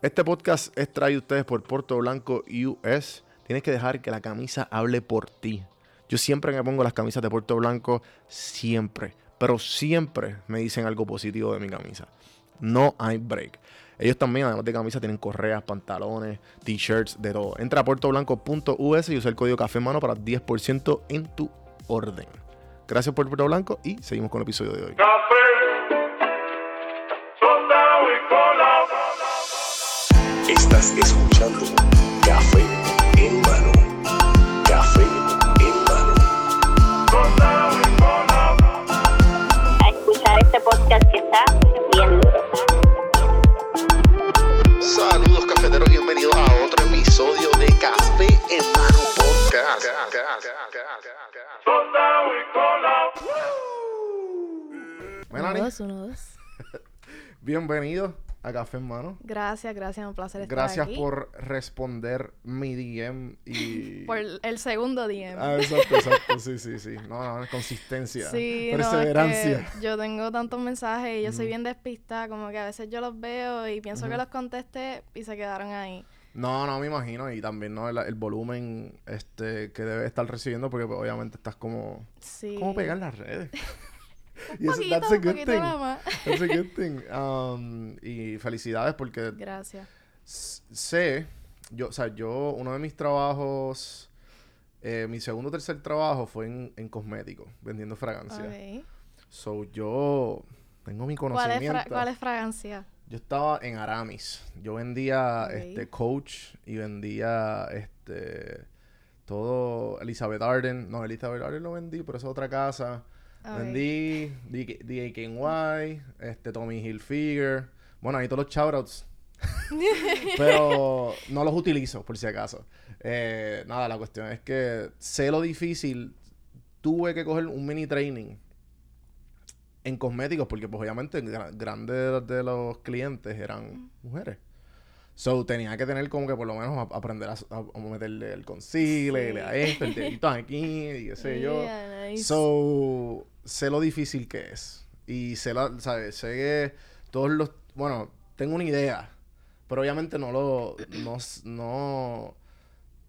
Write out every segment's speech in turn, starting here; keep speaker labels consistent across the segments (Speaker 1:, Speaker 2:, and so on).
Speaker 1: Este podcast es traído a ustedes por Puerto Blanco US. Tienes que dejar que la camisa hable por ti. Yo siempre me pongo las camisas de Puerto Blanco, siempre, pero siempre me dicen algo positivo de mi camisa. No hay break. Ellos también, además de camisas, tienen correas, pantalones, t-shirts, de todo. Entra a puertoblanco.us y usa el código café mano para 10% en tu orden. Gracias por Puerto Blanco y seguimos con el episodio de hoy.
Speaker 2: Estás escuchando Café en mano. Café en mano.
Speaker 3: a escuchar este podcast que está bien.
Speaker 2: Saludos cafeteros, bienvenidos a otro episodio de Café en mano podcast.
Speaker 1: Melanie,
Speaker 4: Uno, dos, uno, dos.
Speaker 1: bienvenido a Café en Mano.
Speaker 4: Gracias, gracias, un placer estar
Speaker 1: Gracias
Speaker 4: aquí.
Speaker 1: por responder mi DM y...
Speaker 4: Por el segundo DM.
Speaker 1: Ah, exacto, exacto, sí, sí, sí. No, no, consistencia,
Speaker 4: sí, no, es
Speaker 1: perseverancia.
Speaker 4: que yo tengo tantos mensajes y yo soy bien despistada, como que a veces yo los veo y pienso que los contesté y se quedaron ahí.
Speaker 1: No, no me imagino. Y también, ¿no? El, el volumen este, que debes estar recibiendo, porque pues, obviamente estás como.
Speaker 4: Sí.
Speaker 1: ¿Cómo pegar las redes?
Speaker 4: Un
Speaker 1: Y eso-
Speaker 4: poquito,
Speaker 1: that's a good
Speaker 4: poquito
Speaker 1: thing.
Speaker 4: nada más.
Speaker 1: That's a good thing. Um, y felicidades porque
Speaker 4: Gracias.
Speaker 1: sé, yo, o sea, yo, uno de mis trabajos, eh, mi segundo o tercer trabajo fue en, en cosméticos, vendiendo fragancias.
Speaker 4: Ok.
Speaker 1: So, yo tengo mi
Speaker 4: ¿Cuál es,
Speaker 1: conocimiento.
Speaker 4: fra- ¿Cuál es fragancia?
Speaker 1: Yo estaba en Aramis. Yo vendía este coach y vendía este todo Elizabeth Arden. No, Elizabeth Arden lo vendí, pero esa es otra casa.
Speaker 4: Ok.
Speaker 1: Vendí D- DKNY, este Tommy Hilfiger. Bueno, ahí todos los shoutouts. pero no los utilizo, por si acaso. Eh, nada, la cuestión es que sé lo difícil. Tuve que coger un mini training en cosméticos, porque pues obviamente gra- grandes de los clientes eran mujeres. So tenía que tener como que por lo menos a- aprender a, a- a meterle el concealer,
Speaker 4: Sí.
Speaker 1: a esto, el dedito aquí, y qué sé yo.
Speaker 4: Yeah, nice.
Speaker 1: So, sé lo difícil que es. Y sé, la, ¿sabes? sé que todos los... Bueno, tengo una idea. Pero obviamente no lo... No, no,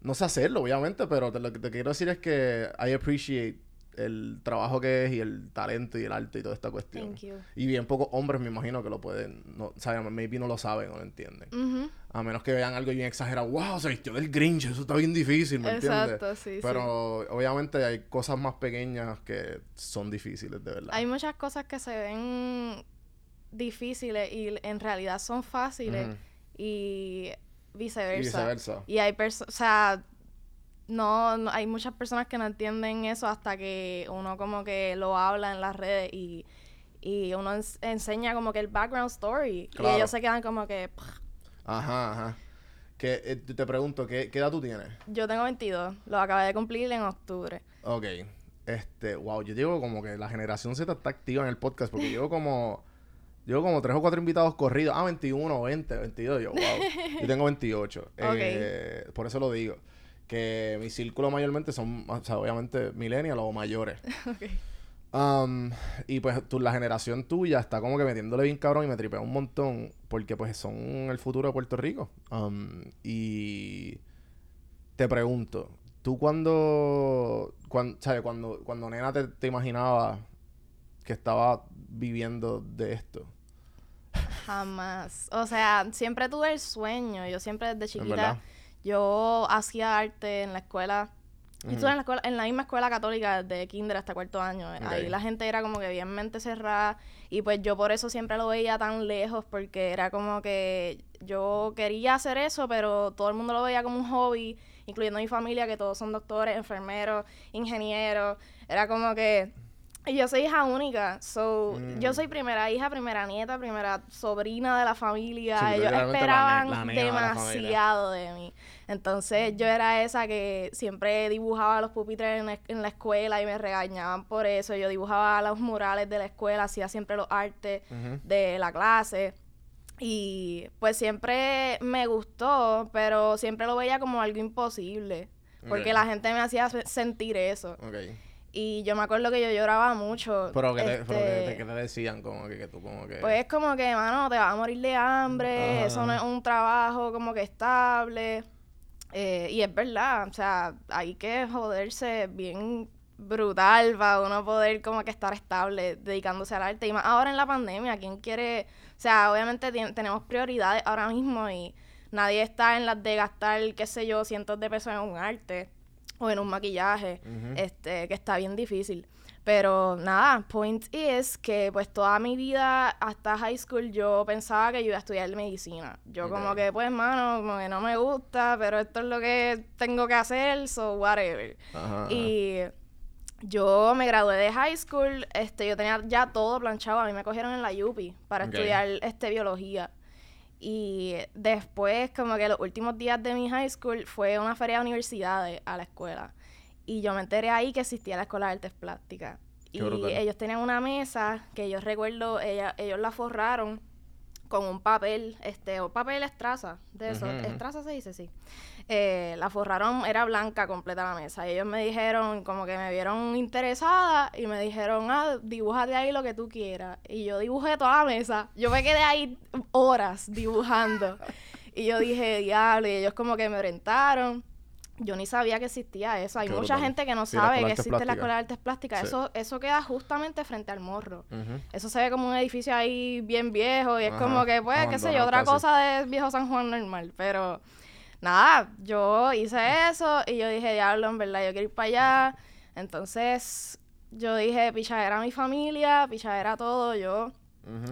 Speaker 1: no sé hacerlo, obviamente. Pero lo que te quiero decir es que I appreciate el trabajo que es y el talento y el arte y toda esta cuestión.
Speaker 4: Thank you.
Speaker 1: Y bien pocos hombres me imagino que lo pueden... No, ¿sabes? Maybe no lo saben o lo entienden. A menos que vean algo bien exagerado. ¡Wow! Se vistió del Grinch. Eso está bien difícil, ¿me entiendes?
Speaker 4: Exacto, sí, sí.
Speaker 1: Pero obviamente hay cosas más pequeñas que son difíciles, de verdad.
Speaker 4: Hay muchas cosas que se ven difíciles y en realidad son fáciles y
Speaker 1: Y
Speaker 4: viceversa.
Speaker 1: viceversa.
Speaker 4: Y hay personas, o sea, no, no- hay muchas personas que no entienden eso hasta que uno como que lo habla en las redes y, y uno ens- enseña como que el background story.
Speaker 1: Claro.
Speaker 4: Y ellos se quedan como que, "Pff,
Speaker 1: Ajá, ajá. Que, eh, te pregunto, ¿qué, ¿qué edad tú tienes?
Speaker 4: yo tengo 22, lo acabé de cumplir en octubre.
Speaker 1: Ok. Este, wow, yo llevo como que la generación Z está activa en el podcast porque llevo como... Llevo como tres o cuatro invitados corridos. Ah, 21, 20, 22. Yo, wow. Yo tengo 28. Eh, por eso lo digo. Que mi círculo mayormente son, o sea, obviamente, millennials o mayores. Um, y pues la generación tuya está como que metiéndole bien cabrón y me tripea un montón porque pues son el futuro de Puerto Rico. Um, y te pregunto, tú cuando, cuando, ¿sabes? Cuando, cuando nena te, te imaginabas que estaba viviendo de esto.
Speaker 4: Jamás. O sea, siempre tuve el sueño. Yo siempre desde chiquita? Yo hacía arte en la escuela. Yo estuve en la, escuela, en la misma escuela católica de kinder hasta cuarto año. Ahí la gente era como que bien mente cerrada. Y pues yo por eso siempre lo veía tan lejos, porque era como que yo quería hacer eso, pero todo el mundo lo veía como un hobby, incluyendo mi familia, que todos son doctores, enfermeros, ingenieros. Era como que... Y yo soy hija única, so,
Speaker 1: Mm.
Speaker 4: yo soy primera hija, primera nieta, primera sobrina de la familia.
Speaker 1: Sí,
Speaker 4: Ellos
Speaker 1: literalmente la ne-
Speaker 4: esperaban
Speaker 1: la nena de
Speaker 4: demasiado de mí. Entonces yo era esa que siempre dibujaba los pupitres en la, en la escuela y me regañaban por eso. Yo dibujaba los murales de la escuela, hacía siempre los artes de la clase. Y pues siempre me gustó, pero siempre lo veía como algo imposible. Porque la gente me hacía se- sentir eso.
Speaker 1: Ok.
Speaker 4: Y yo me acuerdo que yo lloraba mucho.
Speaker 1: Pero que te, pero que
Speaker 4: este,
Speaker 1: te- que te decían como que, que tú como que...
Speaker 4: Pues como que, mano, te vas a morir de hambre,
Speaker 1: Ajá.
Speaker 4: eso no es un trabajo como que estable. Eh, y es verdad, o sea, hay que joderse bien brutal para uno poder como que estar estable dedicándose al arte. Y más ahora en la pandemia, ¿quién quiere? O sea, obviamente tenemos prioridades ahora mismo y nadie está en las de gastar, qué sé yo, cientos de pesos en un arte o en un maquillaje, este, que está bien difícil. Pero nada, point is que pues toda mi vida hasta high school yo pensaba que yo iba a estudiar medicina. Yo como que pues mano, como que no me gusta, pero esto es lo que tengo que hacer, so whatever.
Speaker 1: Ajá, ajá.
Speaker 4: Y yo me gradué de high school, este, yo tenía ya todo planchado, a mí me cogieron en la UPI para estudiar este biología. Y después, como que los últimos días de mi high school fue una feria de universidades a la escuela. Y yo me enteré ahí que existía la Escuela de Artes Plásticas.
Speaker 1: Qué
Speaker 4: y
Speaker 1: brutal.
Speaker 4: ellos tenían una mesa que yo recuerdo, ella, ellos la forraron con un papel, este, o papel estraza, de eso, estraza se dice, sí. Eh, la forraron, era blanca completa la mesa. Y ellos me dijeron, como que me vieron interesada y me dijeron, ah, dibújate ahí lo que tú quieras. Y yo dibujé toda la mesa. Yo me quedé ahí horas dibujando. y yo dije, diablo, y ellos como que me orientaron. Yo ni sabía que existía eso. Hay
Speaker 1: Qué
Speaker 4: mucha
Speaker 1: brutal.
Speaker 4: gente que no
Speaker 1: Sí,
Speaker 4: sabe que existe la. Escuela de Artes Plásticas.
Speaker 1: Sí.
Speaker 4: Eso, eso queda justamente frente al morro. Eso se ve como un edificio ahí bien viejo y es
Speaker 1: Ajá,
Speaker 4: como que, pues, qué sé yo, otra
Speaker 1: casi.
Speaker 4: cosa de viejo San Juan normal. Pero nada, yo hice eso y yo dije, diablo, en verdad, yo quiero ir para allá. Entonces, yo dije, pichadera mi familia, pichadera todo. Yo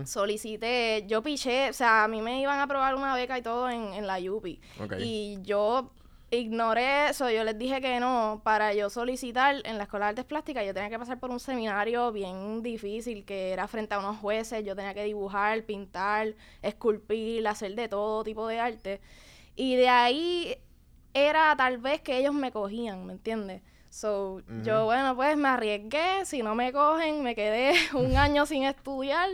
Speaker 4: solicité, yo piché, o sea, a mí me iban a aprobar una beca y todo en, en la UPI.
Speaker 1: Ok.
Speaker 4: Y yo ignoré eso, yo les dije que no, para yo solicitar en la Escuela de Artes Plásticas, yo tenía que pasar por un seminario bien difícil, que era frente a unos jueces, yo tenía que dibujar, pintar, esculpir, hacer de todo tipo de arte. Y de ahí era tal vez que ellos me cogían, ¿me entiendes? So, yo, bueno, pues me arriesgué, si no me cogen, me quedé un año sin estudiar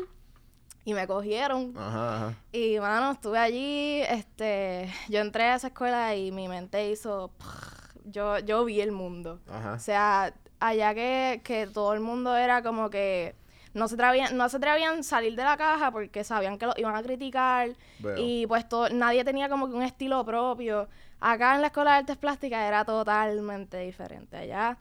Speaker 4: y me cogieron.
Speaker 1: Ajá, ajá.
Speaker 4: Y mano, estuve allí, este, yo entré a esa escuela y mi mente hizo, yo, yo vi el mundo.
Speaker 1: Ajá.
Speaker 4: O sea, allá que, que todo el mundo era como que no se atrevían, no se atrevían a salir de la caja porque sabían que lo iban a criticar
Speaker 1: Veo.
Speaker 4: y pues to- nadie tenía como que un estilo propio. Acá en la escuela de artes plásticas era totalmente diferente. Allá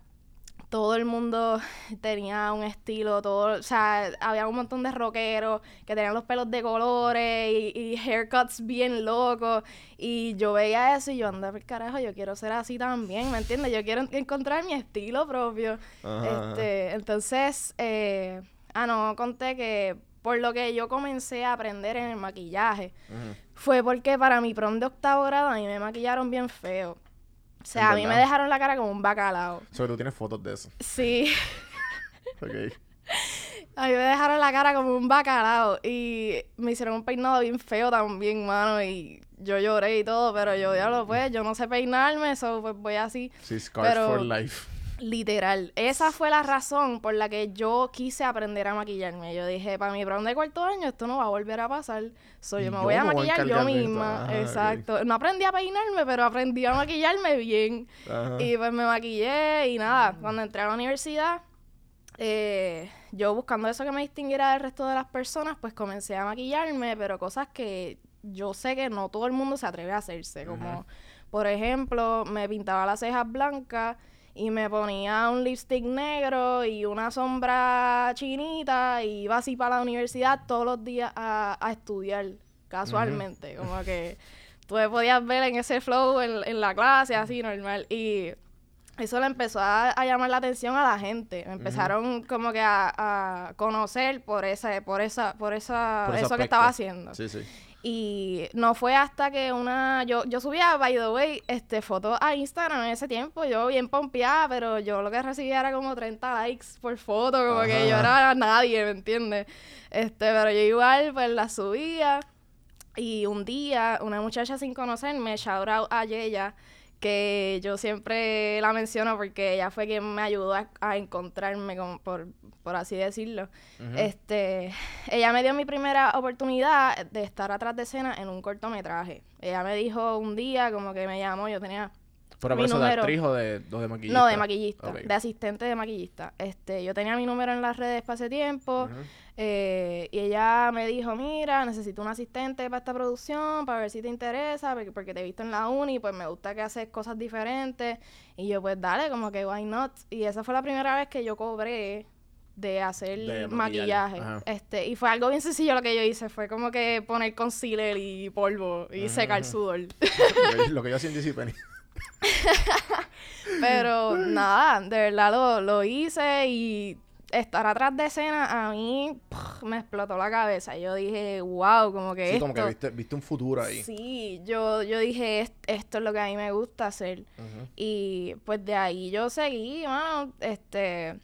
Speaker 4: todo el mundo tenía un estilo, todo, o sea, había un montón de rockeros que tenían los pelos de colores y, y haircuts bien locos. Y yo veía eso y yo, anda por carajo, yo quiero ser así también, ¿me entiendes? Yo quiero en- encontrar mi estilo propio.
Speaker 1: Ajá,
Speaker 4: Este, entonces, eh, ah, no, conté que por lo que yo comencé a aprender en el maquillaje fue porque para mi prom de octavo grado a mí me maquillaron bien feo. O sea,
Speaker 1: ¿En
Speaker 4: a mí me dejaron la cara como un bacalao.
Speaker 1: So, tú tienes fotos de eso.
Speaker 4: Sí,
Speaker 1: Ok.
Speaker 4: a mí me dejaron la cara como un bacalao y me hicieron un peinado bien feo también, mano, y yo lloré y todo, pero yo, diablo, pues, yo no sé peinarme, eso pues voy así.
Speaker 1: Sí, Scars
Speaker 4: Pero-
Speaker 1: for Life.
Speaker 4: Literal. Esa fue la razón por la que yo quise aprender a maquillarme. Yo dije, para mi prom de cuarto año esto no va a volver a pasar. So, yo me voy a
Speaker 1: me voy a
Speaker 4: maquillar yo misma.
Speaker 1: Ajá.
Speaker 4: Exacto. No aprendí a peinarme, pero aprendí a maquillarme bien.
Speaker 1: Ajá.
Speaker 4: Y pues me maquillé y nada. Cuando entré a la universidad, eh, yo buscando eso que me distinguiera del resto de las personas, pues comencé a maquillarme, pero cosas que yo sé que no todo el mundo se atreve a hacerse. Como, por ejemplo, me pintaba las cejas blancas y me ponía un lipstick negro y una sombra chinita y iba así para la universidad todos los días a, a estudiar, casualmente. Como que tú me podías ver en ese flow en, en la clase, así normal. Y eso le empezó a, a llamar la atención a la gente. Me empezaron como que a, a conocer por esa, por esa,
Speaker 1: Por ese
Speaker 4: eso que estaba haciendo.
Speaker 1: Sí, sí.
Speaker 4: Y no fue hasta que una... Yo, yo subía, by the way, este, fotos a Instagram en ese tiempo. Yo bien pompeada, pero yo lo que recibía era como 30 likes por foto. Como que yo era nadie, ¿me entiendes? Este, pero yo igual, pues, la subía. Y un día, una muchacha sin conocerme, shout out a Yeya, que yo siempre la menciono porque ella fue quien me ayudó a, a encontrarme, como por, por así decirlo. Este, ella me dio mi primera oportunidad de estar atrás de escena en un cortometraje. Ella me dijo un día, como que me llamó, yo tenía
Speaker 1: ¿Pero por eso de
Speaker 4: número.
Speaker 1: actriz o de, o de maquillista?
Speaker 4: No, de maquillista, de asistente de maquillista. Este, yo tenía mi número en las redes para ese tiempo eh, y ella me dijo, mira, necesito un asistente para esta producción, para ver si te interesa, porque, porque te he visto en la uni, pues me gusta que haces cosas diferentes. Y yo, pues dale, como que why not. Y esa fue la primera vez que yo cobré de hacer
Speaker 1: De
Speaker 4: maquillaje.
Speaker 1: ajá.
Speaker 4: Este, y fue algo bien sencillo lo que yo hice, fue como que poner concealer y polvo y secar sudor.
Speaker 1: Lo que yo hacía en JCPenney.
Speaker 4: Pero nada, de verdad lo, lo hice y estar atrás de escena a mí me explotó la cabeza. Yo dije, wow, como que
Speaker 1: Sí,
Speaker 4: esto...
Speaker 1: como que viste, viste un futuro ahí.
Speaker 4: Sí, yo, yo dije, "Est- esto es lo que a mí me gusta hacer. Y pues de ahí yo seguí, mano, este...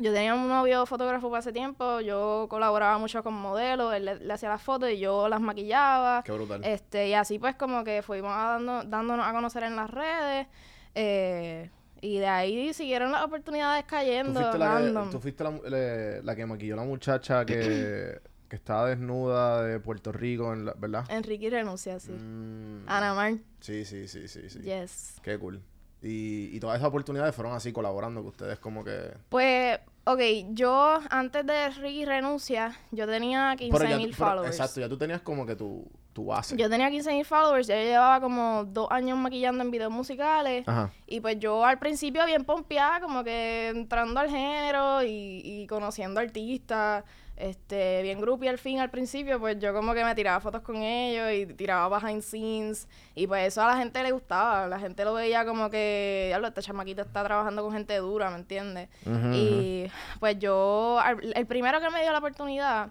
Speaker 4: Yo tenía un novio fotógrafo para ese tiempo, yo colaboraba mucho con modelos, él le, le hacía las fotos y yo las maquillaba.
Speaker 1: Qué brutal.
Speaker 4: Este, y así pues como que fuimos dando, dándonos a conocer en las redes. eh, y de ahí siguieron las oportunidades
Speaker 1: ¿Tú
Speaker 4: cayendo.
Speaker 1: fuiste, la que, tú fuiste la, le- la que maquilló la muchacha que, que estaba desnuda de Puerto Rico, en la- ¿verdad?
Speaker 4: Enrique renuncia, sí.
Speaker 1: Mm,
Speaker 4: Ana Mar,
Speaker 1: Sí, sí, sí, sí, sí.
Speaker 4: yes.
Speaker 1: Qué cool. Y, y todas esas oportunidades fueron así colaborando, que ustedes como que...
Speaker 4: Pues, ok, yo antes de Ricky renuncia, yo tenía
Speaker 1: Pero
Speaker 4: 15
Speaker 1: ya-
Speaker 4: mil
Speaker 1: pero-
Speaker 4: followers.
Speaker 1: Exacto, ya tú tenías como que tu, tu base.
Speaker 4: Yo tenía 15 mil followers, ya yo llevaba como dos años maquillando en videos musicales.
Speaker 1: Ajá.
Speaker 4: Y pues yo al principio bien pompeada, como que entrando al género y, y conociendo artistas, este, bien groupie al fin al principio, pues yo como que me tiraba fotos con ellos y tiraba behind scenes y pues eso a la gente le gustaba, la gente lo veía como que, diablo, esta chamaquita está trabajando con gente dura, ¿me entiendes? Y pues yo, al- el primero que me dio la oportunidad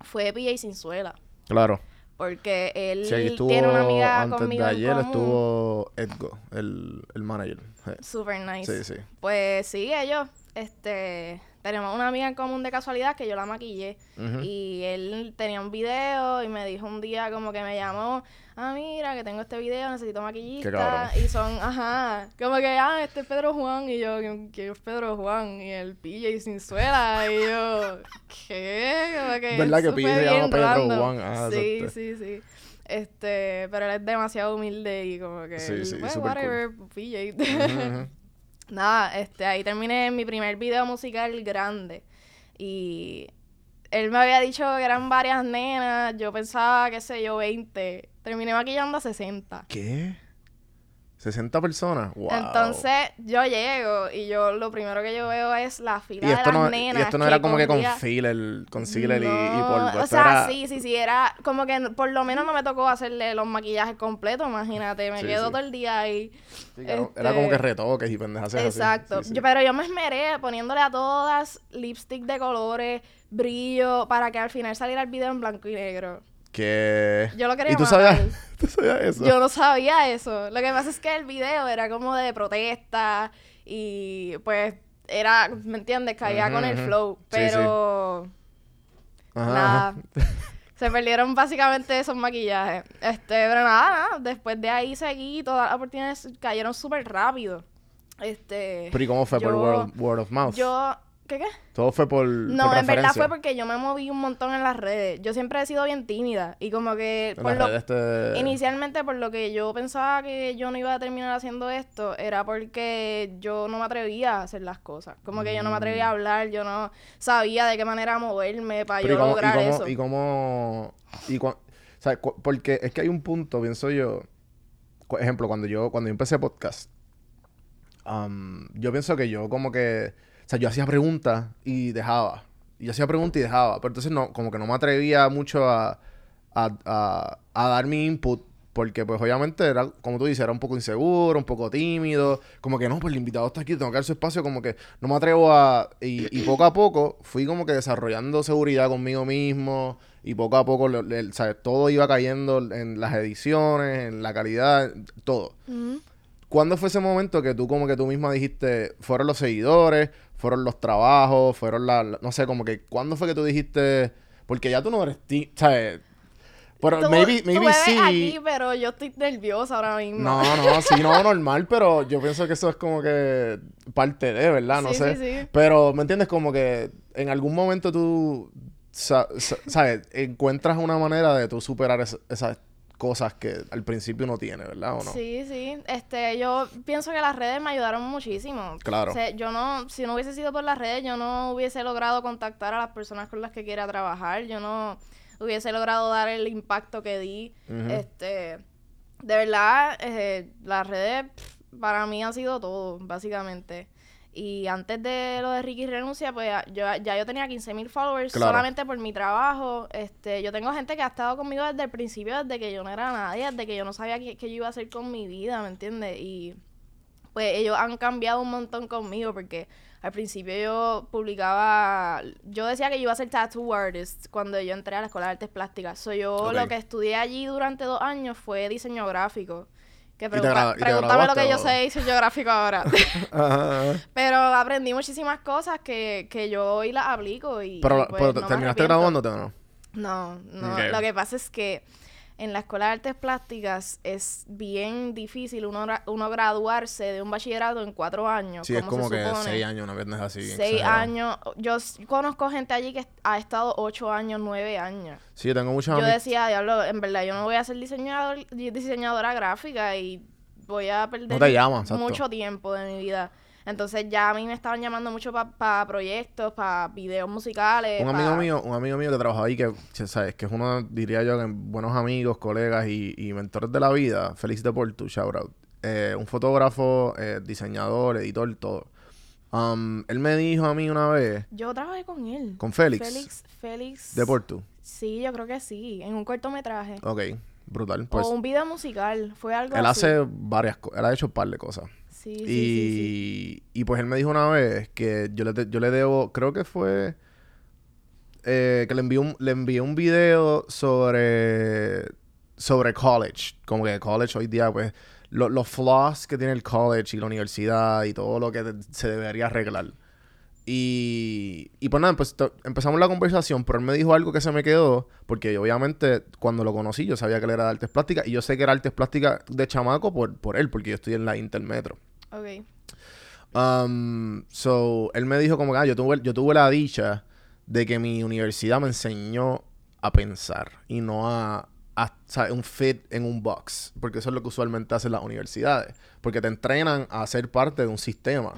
Speaker 4: fue PJ Sinzuela.
Speaker 1: Claro.
Speaker 4: Porque él
Speaker 1: Sí,
Speaker 4: tiene una amiga
Speaker 1: antes
Speaker 4: conmigo
Speaker 1: de
Speaker 4: en
Speaker 1: ayer,
Speaker 4: común.
Speaker 1: estuvo Edgo, el, el manager. Sí.
Speaker 4: Super nice.
Speaker 1: Sí, sí.
Speaker 4: Pues sí, ellos, este, tenemos una amiga en común de casualidad que yo la maquillé. Y él tenía un video y me dijo un día como que me llamó, ah, mira, que tengo este video, necesito maquillista. Y son, ajá, como que, ah, este es Pedro Juan. Y yo, ¿quién es Pedro Juan? Y el PJ sin suela. Y yo, ¿qué? Como que
Speaker 1: ¿Verdad que PJ se llama Pedro
Speaker 4: random.
Speaker 1: Juan? Ah,
Speaker 4: sí,
Speaker 1: exacto.
Speaker 4: sí, sí. Este, pero él es demasiado humilde y como que,
Speaker 1: Sí,
Speaker 4: él,
Speaker 1: sí,
Speaker 4: pues,
Speaker 1: súper cool.
Speaker 4: whatever, PJ.
Speaker 1: Ujú.
Speaker 4: Nada, este, ahí terminé mi primer video musical grande. Y él me había dicho que eran varias nenas. Yo pensaba, qué sé yo, 20. Terminé maquillando a 60.
Speaker 1: ¿Qué? 60 personas. Wow.
Speaker 4: Entonces yo llego y yo lo primero que yo veo es la fila
Speaker 1: y esto
Speaker 4: de las
Speaker 1: no, y
Speaker 4: nenas.
Speaker 1: esto no era como que con filler, con sealer y, y
Speaker 4: No,
Speaker 1: polvo.
Speaker 4: O sea,
Speaker 1: era-
Speaker 4: sí, sí, sí, era como que por lo menos no me tocó hacerle los maquillajes completos, imagínate, me
Speaker 1: Sí,
Speaker 4: quedo
Speaker 1: sí.
Speaker 4: todo el día ahí.
Speaker 1: sí, Era como
Speaker 4: este-
Speaker 1: que retoques y pendejas.
Speaker 4: Exacto. Yo- pero yo me esmeré poniéndole a todas lipstick de colores, brillo, para que al final saliera el video en blanco y negro.
Speaker 1: Que...
Speaker 4: Yo lo quería
Speaker 1: ¿Y tú
Speaker 4: matar.
Speaker 1: sabías, tú sabías eso?
Speaker 4: Yo no sabía eso. Lo que pasa es que el video era como de protesta y pues era, ¿me entiendes? Caía con el flow.
Speaker 1: Sí, sí.
Speaker 4: Pero
Speaker 1: Ajá,
Speaker 4: nada. Se perdieron básicamente esos maquillajes. Este, pero nada, nada. Después de ahí seguí, todas las oportunidades cayeron súper rápido. Este.
Speaker 1: Pero ¿y cómo fue? ¿Por word, word of mouth?
Speaker 4: Yo. ¿Qué qué?
Speaker 1: Todo fue por
Speaker 4: No,
Speaker 1: por
Speaker 4: en verdad fue porque yo me moví un montón en las redes. Yo siempre he sido bien tímida. Y como que.
Speaker 1: En
Speaker 4: por lo-
Speaker 1: redes te-
Speaker 4: Inicialmente, por lo que yo pensaba que yo no iba a terminar haciendo esto, era porque yo no me atrevía a hacer las cosas. Como que yo no me atrevía a hablar, yo no sabía de qué manera moverme para
Speaker 1: Mm. Pero
Speaker 4: yo
Speaker 1: ¿y cómo, y
Speaker 4: lograr
Speaker 1: cómo-
Speaker 4: eso.
Speaker 1: y cómo- y cua- o sea, cu- porque es que hay un punto, pienso yo. Por ejemplo, cuando yo, cuando yo empecé podcast, yo pienso que yo como que, o sea, yo hacía preguntas y dejaba. Y yo hacía preguntas y dejaba. Pero entonces no, como que no me atrevía mucho a, a, a- a dar mi input. Porque pues obviamente era, como tú dices, era un poco inseguro, un poco tímido. Como que no, pues el invitado está aquí, tengo que dar su espacio. Como que no me atrevo a... Y, y poco a poco fui como que desarrollando seguridad conmigo mismo. Y poco a poco, le- le- ¿sabes? Todo iba cayendo en las ediciones, en la calidad, todo.
Speaker 4: Ujú.
Speaker 1: ¿Cuándo fue ese momento que tú como que tú misma dijiste, fueron los seguidores, fueron los trabajos, fueron la, la- no sé, como que, ¿cuándo fue que tú dijiste, porque ya tú no eres ti, ¿sabes? Pero
Speaker 4: Tú-
Speaker 1: maybe,
Speaker 4: tú
Speaker 1: maybe
Speaker 4: me ves
Speaker 1: sí.
Speaker 4: aquí, pero yo estoy nerviosa ahora mismo.
Speaker 1: No, no, sí, no, normal, pero yo pienso que eso es como que parte de, ¿verdad? No
Speaker 4: Sí,
Speaker 1: sé.
Speaker 4: sí, sí.
Speaker 1: Pero, ¿me entiendes? Como que en algún momento tú, sa- sa- ¿sabes? Encuentras una manera de tú superar esa, esa- cosas que al principio uno tiene, ¿verdad? ¿O no?
Speaker 4: Sí, sí. Este, yo pienso que las redes me ayudaron muchísimo.
Speaker 1: Claro.
Speaker 4: O sea, yo no, si no hubiese sido por las redes, yo no hubiese logrado contactar a las personas con las que quiera trabajar. Yo no hubiese logrado dar el impacto que di. Este, de verdad, eh, las redes pff, para mí han sido todo, básicamente. Y antes de lo de Ricky Renuncia, pues ya- yo, ya yo tenía 15 mil followers
Speaker 1: Claro.
Speaker 4: solamente por mi trabajo. Este, yo tengo gente que ha estado conmigo desde el principio, desde que yo no era nadie, desde que yo no sabía qué, qué yo iba a hacer con mi vida, ¿me entiendes? Y pues ellos han cambiado un montón conmigo porque al principio yo publicaba, yo decía que yo iba a ser tattoo artist cuando yo entré a la escuela de artes plásticas. So, yo lo que estudié allí durante dos años fue diseño gráfico. Que pregunta- pregúntame lo que yo sé de diseño gráfico ahora.
Speaker 1: Ajá, ajá.
Speaker 4: Pero aprendí muchísimas cosas que, que yo hoy las aplico y,
Speaker 1: Pero,
Speaker 4: pues,
Speaker 1: pero
Speaker 4: no me
Speaker 1: ¿terminaste graduándote o no?
Speaker 4: No, no. Lo que pasa es que en la Escuela de Artes Plásticas es bien difícil uno, uno graduarse de un bachillerato en cuatro años.
Speaker 1: Sí, es
Speaker 4: como se
Speaker 1: que
Speaker 4: supone.
Speaker 1: seis años, una vez no es así.
Speaker 4: Seis
Speaker 1: exagerado.
Speaker 4: años. Yo conozco gente allí que ha estado ocho años, nueve años.
Speaker 1: Sí, yo tengo muchas
Speaker 4: Yo decía, diablo, en verdad yo no voy a ser diseñador, diseñadora gráfica y voy a perder
Speaker 1: llaman,
Speaker 4: mucho tiempo de mi vida. Entonces ya a mí me estaban llamando mucho para proyectos, para videos musicales.
Speaker 1: Un amigo
Speaker 4: pa-
Speaker 1: mío, un amigo mío que trabajaba ahí, que, sabes, que es uno, diría yo, que buenos amigos, colegas y, y mentores de la vida, Félix Deportu, shout out. Eh, un fotógrafo, eh, diseñador, editor, todo. Um, él me dijo a mí una vez,
Speaker 4: Yo trabajé con él.
Speaker 1: con Félix,
Speaker 4: Félix, Félix.
Speaker 1: Deportu.
Speaker 4: Sí, yo creo que sí, en un cortometraje.
Speaker 1: Ok, brutal. Pues
Speaker 4: o un video musical, fue algo
Speaker 1: él
Speaker 4: así.
Speaker 1: hace varias cosas, él ha hecho un par de cosas. Y, y pues él me dijo una vez que yo le, yo le debo, creo que fue eh, que le envié un, le envié un video sobre sobre college, como que college hoy día pues lo- los flaws que tiene el college y la universidad y todo lo que se debería arreglar. Y, y pues nada, pues empezamos la conversación, pero él me dijo algo que se me quedó, porque obviamente cuando lo conocí yo sabía que él era de artes plásticas y yo sé que era artes plásticas de chamaco por, por él, porque yo estoy en la Intermetro.
Speaker 4: Ok.
Speaker 1: Um, so, él me dijo como que ah, yo, tuve, yo tuve la dicha de que mi universidad me enseñó a pensar y no a, a un fit en un box, porque eso es lo que usualmente hacen las universidades, porque te entrenan a ser parte de un sistema.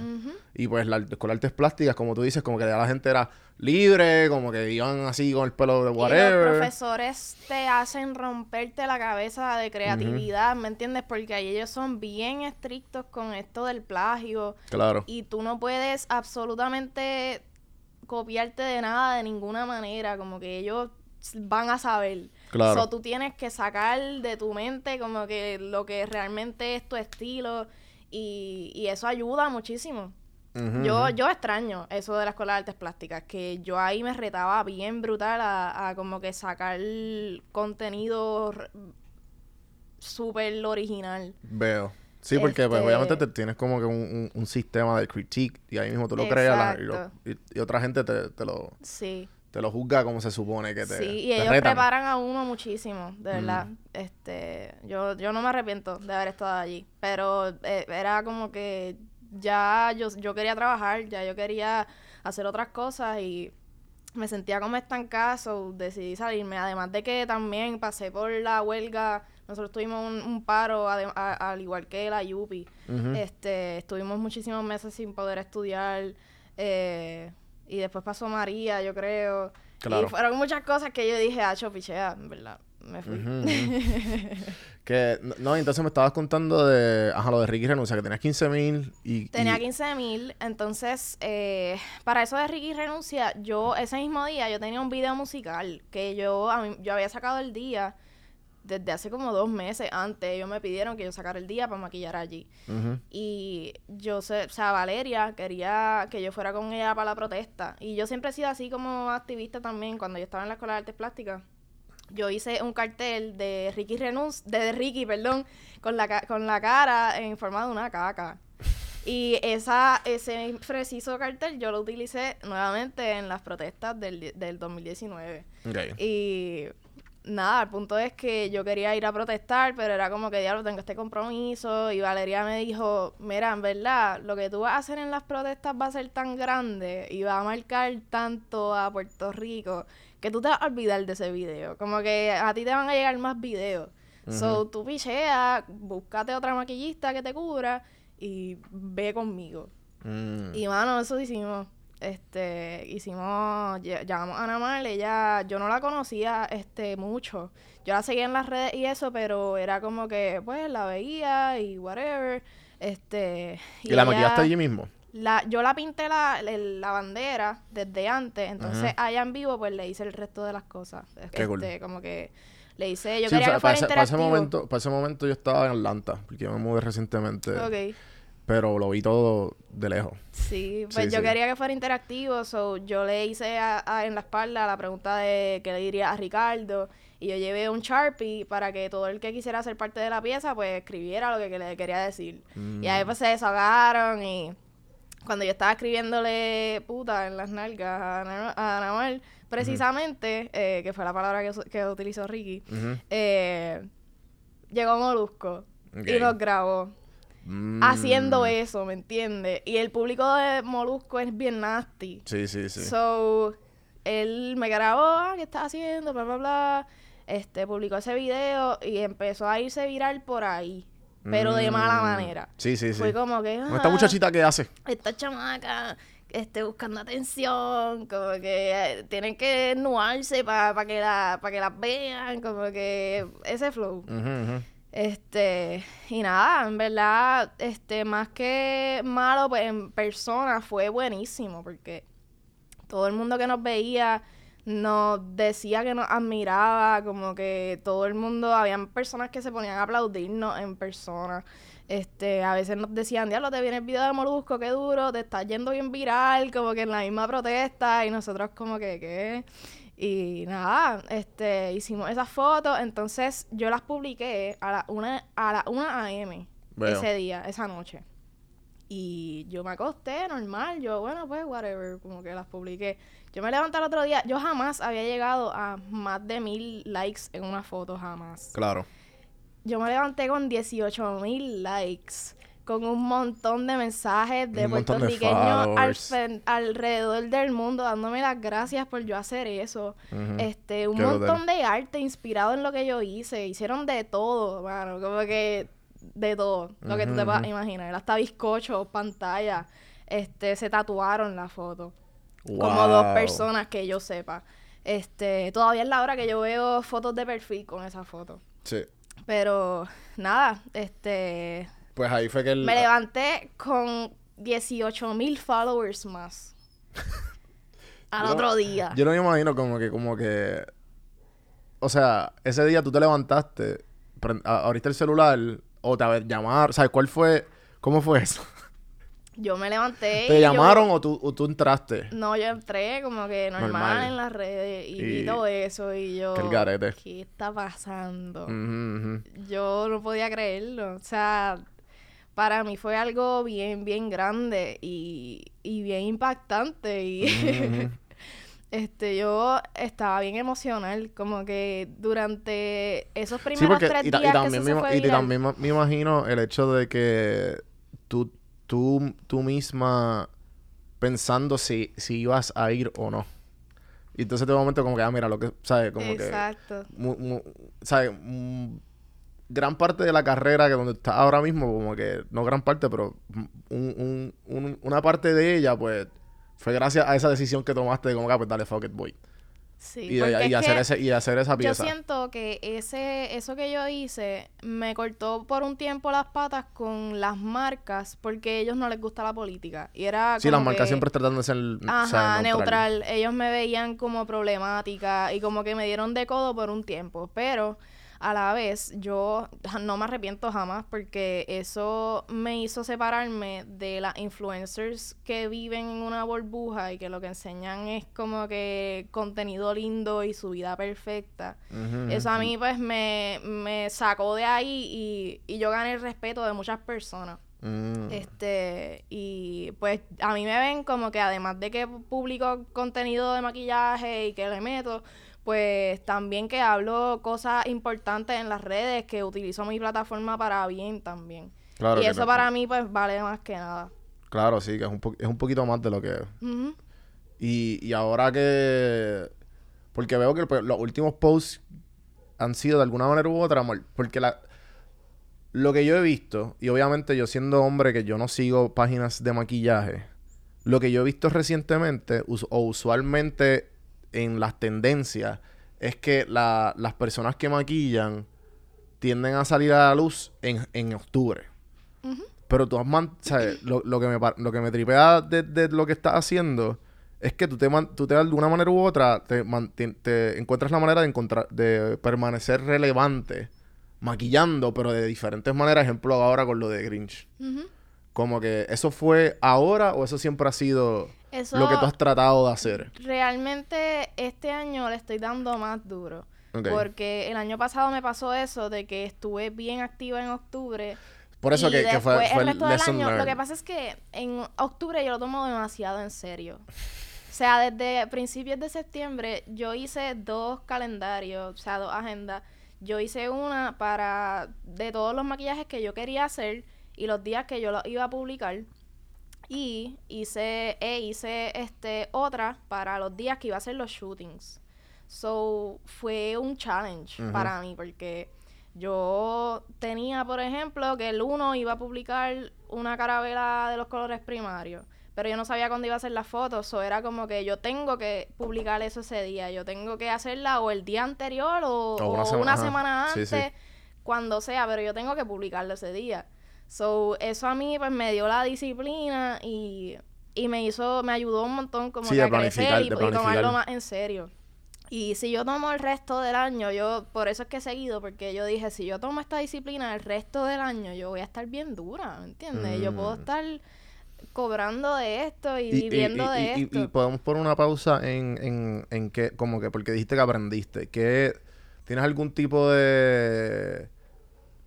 Speaker 1: Y pues la escuela de artes plásticas, como tú dices, como que ya la gente era libre, como que iban así con el pelo de
Speaker 4: Y los
Speaker 1: whatever.
Speaker 4: profesores te hacen romperte la cabeza de creatividad, ¿me entiendes? Porque ahí ellos son bien estrictos con esto del plagio
Speaker 1: Claro.
Speaker 4: y tú no puedes absolutamente copiarte de nada de ninguna manera, como que ellos van a saber.
Speaker 1: Claro.
Speaker 4: So, tú tienes que sacar de tu mente como que lo que realmente es tu estilo y, y eso ayuda muchísimo. Yo, yo extraño eso de la escuela de artes plásticas, que yo ahí me retaba bien brutal a, a como que sacar contenido súper original.
Speaker 1: Veo. Sí, porque pues
Speaker 4: Este-
Speaker 1: obviamente te tienes como que un, un- un sistema de critique y ahí mismo tú lo creas la- y, lo-
Speaker 4: Exacto.
Speaker 1: y- y otra gente te, te lo,
Speaker 4: Sí,
Speaker 1: te lo juzga como se supone que te
Speaker 4: sí, y
Speaker 1: te
Speaker 4: ellos
Speaker 1: retan.
Speaker 4: preparan a uno muchísimo, de verdad.
Speaker 1: Mm.
Speaker 4: Este, yo, yo no me arrepiento de haber estado allí, pero eh, era como que ya yo, yo quería trabajar, ya yo quería hacer otras cosas y me sentía como estancada, so decidí salirme. Además de que también pasé por la huelga, nosotros tuvimos un, un paro, a- al igual que la Yupi. Este, estuvimos muchísimos meses sin poder estudiar. eh, y después pasó María, yo creo.
Speaker 1: Claro.
Speaker 4: Y fueron muchas cosas que yo dije, ah, pichea, en verdad. Me fui.
Speaker 1: Ujú, ujú. que, no, no, entonces me estabas contando de, ajá, lo de Ricky Renuncia, que tenías 15 mil y...
Speaker 4: Tenía
Speaker 1: y-
Speaker 4: 15 mil, entonces eh, para eso de Ricky renuncia, yo ese mismo día yo tenía un video musical que yo a mí- yo había sacado el día desde hace como dos meses antes. Ellos me pidieron que yo sacara el día para maquillar allí.
Speaker 1: Ujú.
Speaker 4: Y yo sé, o sea, Valeria quería que yo fuera con ella para la protesta. Y yo siempre he sido así como activista también cuando yo estaba en la Escuela de Artes Plásticas. Yo hice un cartel de Ricky Renunc de Ricky, perdón, con la, con la cara en forma de una caca. Y esa, ese preciso cartel yo lo utilicé nuevamente en las protestas del, del 2019.
Speaker 1: Ok.
Speaker 4: Y nada, el punto es que yo quería ir a protestar, pero era como que diablo, tengo este compromiso. Y Valeria me dijo, mira, en verdad, lo que tú vas a hacer en las protestas va a ser tan grande y va a marcar tanto a Puerto Rico que tú te vas a olvidar de ese video. Como que a ti te van a llegar más videos. So, tú picheas, búscate otra maquillista que te cubra y ve conmigo.
Speaker 1: Mm.
Speaker 4: Y mano, eso hicimos. Este, hicimos, ll- llamamos a Ana Mar, ella, yo no la conocía, este, mucho. Yo la seguía en las redes y eso, pero era como que, pues, la veía y whatever. Este.
Speaker 1: ¿Y, la
Speaker 4: ella-
Speaker 1: maquillaste allí mismo?
Speaker 4: la, yo la pinté la, la bandera desde antes, entonces allá en vivo pues le hice el resto de las cosas.
Speaker 1: Qué
Speaker 4: este,
Speaker 1: cool.
Speaker 4: como que le hice, yo
Speaker 1: Sí, o
Speaker 4: quería
Speaker 1: sea,
Speaker 4: que
Speaker 1: para, ese, para ese
Speaker 4: interactivo.
Speaker 1: momento, para ese momento yo estaba en Atlanta, porque yo me mudé recientemente,
Speaker 4: Ok.
Speaker 1: Pero lo vi todo de lejos.
Speaker 4: Sí, pues
Speaker 1: Sí,
Speaker 4: yo
Speaker 1: sí.
Speaker 4: quería que fuera interactivo, so yo le hice a- a- en la espalda la pregunta de qué le diría a Ricardo y yo llevé un Sharpie para que todo el que quisiera ser parte de la pieza pues escribiera lo que, que le quería decir. Y ahí pues se desahogaron y cuando yo estaba escribiéndole puta en las nalgas a a precisamente, eh, que fue la palabra que, utilizó Ricky, eh, llegó Molusco
Speaker 1: Ok.
Speaker 4: y nos grabó
Speaker 1: Mm.
Speaker 4: haciendo eso, ¿me entiendes? Y el público de Molusco es bien nasty.
Speaker 1: Sí, sí, sí.
Speaker 4: So, él me grabó, ah, ¿qué estás haciendo? Bla, bla, bla. Este, publicó ese video y empezó a irse viral por ahí. Pero de mala
Speaker 1: Mm.
Speaker 4: manera.
Speaker 1: Sí, sí, sí.
Speaker 4: Fue como que.
Speaker 1: Como esta
Speaker 4: ah,
Speaker 1: muchachita que hace.
Speaker 4: Esta chamaca, este, buscando atención, como que eh, tienen que nuarse para que, la, pa' que las vean, como que ese flow.
Speaker 1: Ujú.
Speaker 4: Este, y nada, en verdad, este, más que malo, pues en persona fue buenísimo, porque todo el mundo que nos veía nos decía que nos admiraba, como que todo el mundo, habían personas que se ponían a aplaudirnos en persona. Este, a veces nos decían, diablo, te viene el video de Molusco, qué duro, te estás yendo bien viral, como que en la misma protesta, y nosotros como que, ¿qué? Y nada, este, hicimos esas fotos, entonces yo las publiqué a la una, a la 1 a.m. Ese día, esa noche. Y yo me acosté normal, yo, bueno, pues, whatever, como que las publiqué. Yo me levanté el otro día, yo jamás había llegado a más de mil likes en una foto, jamás.
Speaker 1: Claro.
Speaker 4: Yo me levanté con 18 mil likes, con un montón de mensajes de puertorriqueños al alrededor del mundo dándome las gracias por yo hacer eso. Este, un
Speaker 1: Qué
Speaker 4: montón de arte inspirado en lo que yo hice. Hicieron de todo, mano, como que de todo, lo que tú te puedas imaginar. Hasta bizcocho, pantalla, este, se tatuaron la foto como dos personas que yo sepa. Este, todavía es la hora que yo veo fotos de perfil con esa foto.
Speaker 1: Sí.
Speaker 4: Pero nada, este,
Speaker 1: Pues ahí fue que él...
Speaker 4: me levanté con 18 mil followers más. Al
Speaker 1: Yo-
Speaker 4: otro día.
Speaker 1: Yo no me imagino como que, como que... O sea, ese día tú te levantaste, abriste el celular o te a ver, llamaron, ¿sabes cuál fue? ¿Cómo fue eso?
Speaker 4: Yo me levanté. y
Speaker 1: ¿Te
Speaker 4: yo-
Speaker 1: llamaron o, tú, o tú entraste?
Speaker 4: No, yo entré como que normal,
Speaker 1: Normal.
Speaker 4: en las redes y,
Speaker 1: Y-
Speaker 4: vi todo eso y yo...
Speaker 1: El garete.
Speaker 4: ¿Qué está pasando? Yo no podía creerlo. O sea, para mí fue algo bien, bien grande y, y bien impactante. Y este, yo estaba bien emocional. Como que durante esos primeros
Speaker 1: Sí, porque
Speaker 4: tres
Speaker 1: y, ta- y
Speaker 4: días que
Speaker 1: también,
Speaker 4: eso
Speaker 1: me,
Speaker 4: se
Speaker 1: ima-
Speaker 4: fue
Speaker 1: y también me- imagino el hecho de que tú, tú, tú misma pensando si, si ibas a ir o no. Y entonces de momento como que, ah, mira, lo que, ¿sabes? Como
Speaker 4: Exacto.
Speaker 1: que, mu- ¿sabes? Gran parte de la carrera que donde estás ahora mismo, como que, no gran parte, pero un- un- un- una parte de ella, pues, fue gracias a esa decisión que tomaste de como que, ah, pues dale, fuck it, boy.
Speaker 4: Sí,
Speaker 1: y, y
Speaker 4: es
Speaker 1: hacer ese, y hacer esa
Speaker 4: Yo
Speaker 1: pieza.
Speaker 4: siento que ese, eso que yo hice me cortó por un tiempo las patas con las marcas porque a ellos no les gusta la política. Y era
Speaker 1: Sí, las marcas
Speaker 4: que-
Speaker 1: siempre tratando de ser
Speaker 4: Ajá,
Speaker 1: o sea,
Speaker 4: neutral. Ellos me veían como problemática y como que me dieron de codo por un tiempo. Pero a la vez yo no me arrepiento jamás porque eso me hizo separarme de las influencers que viven en una burbuja y que lo que enseñan es como que contenido lindo y su vida perfecta. Eso a mí pues me, me sacó de ahí y, y yo gané el respeto de muchas personas.
Speaker 1: Mm.
Speaker 4: Este, y pues a mí me ven como que además de que publico contenido de maquillaje y que le meto, pues también que hablo cosas importantes en las redes, que utilizo mi plataforma para bien también.
Speaker 1: Claro
Speaker 4: y eso
Speaker 1: no.
Speaker 4: para mí pues vale más que nada.
Speaker 1: Claro, sí, que es un, po- es un poquito más de lo que...
Speaker 4: Ujú.
Speaker 1: Y, y ahora que... Porque veo que pues, los últimos posts han sido de alguna manera u otra, porque la, lo que yo he visto, y obviamente yo siendo hombre que yo no sigo páginas de maquillaje, lo que yo he visto recientemente us- o usualmente en las tendencias es que la- las personas que maquillan tienden a salir a la luz en, en octubre. Pero tú has man- ¿sabes? Lo, lo que me, lo que me tripea de, de lo que estás haciendo es que tú te, man- tú te de alguna manera u otra te, man- te- te encuentras la manera de encontrar de permanecer relevante maquillando, pero de diferentes maneras. Ejemplo ahora con lo de Grinch. Como que eso fue ahora o eso siempre ha sido
Speaker 4: Eso
Speaker 1: lo que tú has tratado de hacer.
Speaker 4: realmente este año le estoy dando más duro. Porque el año pasado me pasó eso de que estuve bien activa en octubre.
Speaker 1: Por eso
Speaker 4: y
Speaker 1: que, que fue,
Speaker 4: el resto del año. Lo que pasa es que en octubre yo lo tomo demasiado en serio. O sea, desde principios de septiembre yo hice dos calendarios, o sea, dos agendas. Yo hice una para de todos los maquillajes que yo quería hacer y los días que yo los iba a publicar. Y hice, e hice este otra para los días que iba a hacer los shootings. So fue un challenge para mí porque yo tenía, por ejemplo, que el uno iba a publicar una carabela de los colores primarios, pero yo no sabía cuándo iba a hacer las fotos, o era como que yo tengo que publicar eso ese día, yo tengo que hacerla o el día anterior o,
Speaker 1: O una
Speaker 4: o semana
Speaker 1: Sí,
Speaker 4: antes,
Speaker 1: sí.
Speaker 4: cuando sea, pero yo tengo que publicarlo ese día. So, eso a mí pues me dio la disciplina y, y me hizo, me ayudó un montón como
Speaker 1: Sí,
Speaker 4: que
Speaker 1: de
Speaker 4: a crecer y, y tomarlo más en serio. Y si yo tomo el resto del año, yo, por eso es que he seguido, porque yo dije, si yo tomo esta disciplina el resto del año, yo voy a estar bien dura, ¿me entiendes? Yo puedo
Speaker 1: Mm.
Speaker 4: estar cobrando de esto y, viviendo
Speaker 1: y-
Speaker 4: de esto.
Speaker 1: Y, podemos poner una pausa en, en, en que, como que, porque dijiste que aprendiste, que tienes algún tipo de,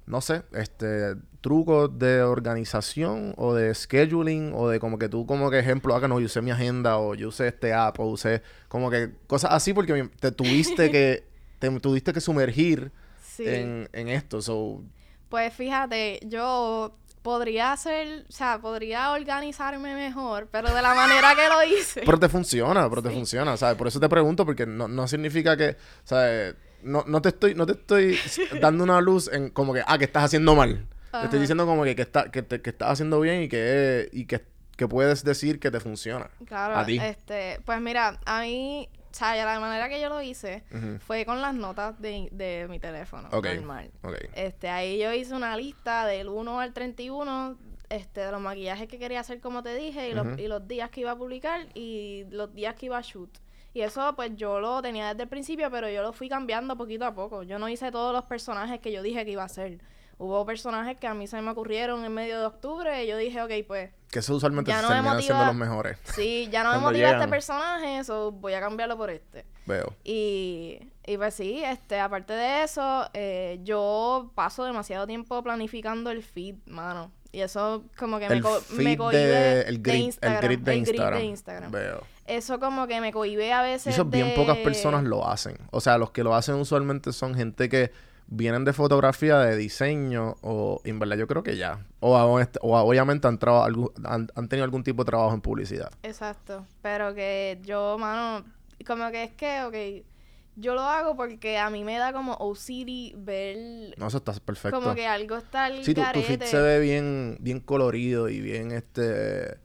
Speaker 1: no sé, este, trucos de organización o de scheduling o de como que tú como que ejemplo, ah, que no, yo usé mi agenda o yo usé este app o usé como que cosas así porque te tuviste que, te tuviste que sumergir
Speaker 4: Sí.
Speaker 1: en, en esto, so,
Speaker 4: Pues fíjate, yo podría hacer, o sea, podría organizarme mejor, pero de la manera que lo hice.
Speaker 1: Pero te funciona, pero te funciona, ¿sabes? Por eso te pregunto, porque no, no significa que, ¿sabes? No, no te estoy, no te estoy dando una luz en como que, ah, que estás haciendo mal. Te estoy diciendo como que, que, está, que, te- que estás haciendo bien y que, y que, que puedes decir que te funciona.
Speaker 4: Claro,
Speaker 1: A ti.
Speaker 4: este, pues mira, a mí, o sea, la manera que yo lo hice fue con las notas de, de mi teléfono,
Speaker 1: Ok,
Speaker 4: normal. Este, ahí yo hice una lista del 1 al 31, este, de los maquillajes que quería hacer, como te dije, y, los, y los días que iba a publicar y los días que iba a shoot. Y eso, pues, yo lo tenía desde el principio, pero yo lo fui cambiando poquito a poco. Yo no hice todos los personajes que yo dije que iba a hacer. Hubo personajes que a mí se me ocurrieron en medio de octubre y yo dije, ok, pues,
Speaker 1: Que eso usualmente
Speaker 4: Ya
Speaker 1: se
Speaker 4: no
Speaker 1: terminan siendo
Speaker 4: motiva-
Speaker 1: los mejores.
Speaker 4: sí, ya no me motiva este
Speaker 1: llegan.
Speaker 4: personaje, eso voy a cambiarlo por este.
Speaker 1: Veo.
Speaker 4: Y, y pues sí, este, aparte de eso, eh, yo paso demasiado tiempo planificando el feed, mano. Y eso como que me,
Speaker 1: El
Speaker 4: co- me
Speaker 1: de, el
Speaker 4: de
Speaker 1: grid,
Speaker 4: Instagram.
Speaker 1: el grid de
Speaker 4: el grid
Speaker 1: Instagram.
Speaker 4: de Instagram.
Speaker 1: Veo.
Speaker 4: Eso como que me cohibe a
Speaker 1: Y
Speaker 4: veces
Speaker 1: eso bien
Speaker 4: de-
Speaker 1: pocas personas lo hacen. O sea, los que lo hacen usualmente son gente que vienen de fotografía, de diseño, o en verdad yo creo que ya. O, o obviamente han, algún- han, han tenido algún tipo de trabajo en publicidad.
Speaker 4: Exacto. Pero que yo, mano, como que es que, ok, yo lo hago porque a mí me da como OCD ver
Speaker 1: No, eso está perfecto.
Speaker 4: como que algo está al
Speaker 1: Sí, tu, tu feed se ve bien, bien colorido y bien este.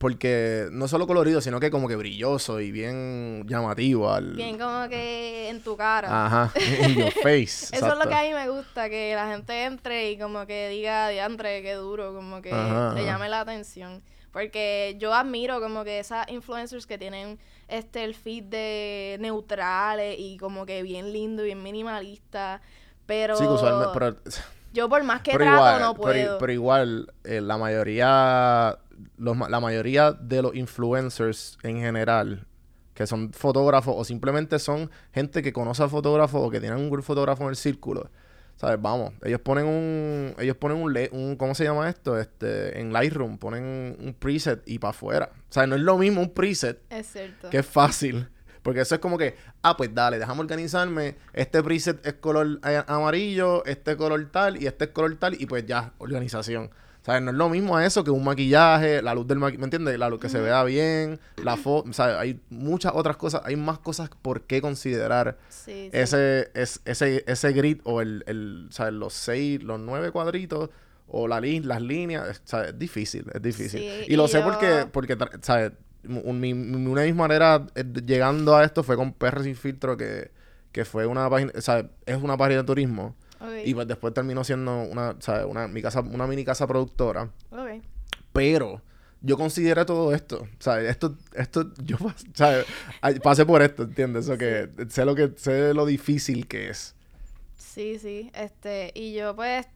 Speaker 1: Porque no solo colorido, sino que como que brilloso y bien llamativo al.
Speaker 4: Bien como que en tu cara.
Speaker 1: Ajá, in your face.
Speaker 4: Eso es lo que a mí me gusta, que la gente entre y como que diga, diantre, qué duro, como que
Speaker 1: Ajá,
Speaker 4: le
Speaker 1: ajá.
Speaker 4: llame la atención. Porque yo admiro como que esas influencers que tienen este el feed de neutrales y como que bien lindo, bien minimalista. Pero,
Speaker 1: Sí, usualmente. Pero,
Speaker 4: yo por más que
Speaker 1: pero
Speaker 4: trato
Speaker 1: igual,
Speaker 4: no puedo.
Speaker 1: Pero, igual, eh, la mayoría. Los, la mayoría de los influencers en general. Que son fotógrafos o simplemente son gente que conoce a fotógrafos o que tienen un fotógrafo en el círculo. ¿Sabes? Vamos, ellos ponen un, ellos ponen un, le- un, ¿cómo se llama esto? Este, en Lightroom ponen un preset y para afuera. O sea, no es lo mismo un preset
Speaker 4: es cierto.
Speaker 1: que es fácil. Porque eso es como que, ah, pues dale, déjame organizarme. Este preset es color eh, amarillo, este color tal y este es color tal y pues ya, organización. ¿Sabes? No es lo mismo a eso que un maquillaje, la luz del maquillaje, ¿me entiendes? La luz que se vea bien, la foto, ¿sabes? Hay muchas otras cosas, hay más cosas por qué considerar
Speaker 4: Sí, sí.
Speaker 1: ese, es, ese, ese grid o el, el, ¿sabes? Los seis, los nueve cuadritos o la li- las líneas, es- ¿sabes? Es difícil, es difícil.
Speaker 4: Sí,
Speaker 1: y lo sé porque, porque ¿sabes? Un- mi- mi- una de mis maneras eh, llegando a esto fue con PR Sin Filtro, que, que fue una página, ¿sabes? Es una página de turismo. Y pues después terminó siendo una, ¿sabes? Una, mi casa, una mini casa productora. Pero yo consideré todo esto, ¿sabes? Esto, esto, yo, ¿sabes? Pasé por esto, ¿entiendes? O que sé lo que, sé lo difícil que es.
Speaker 4: Sí, sí. Este, y yo pues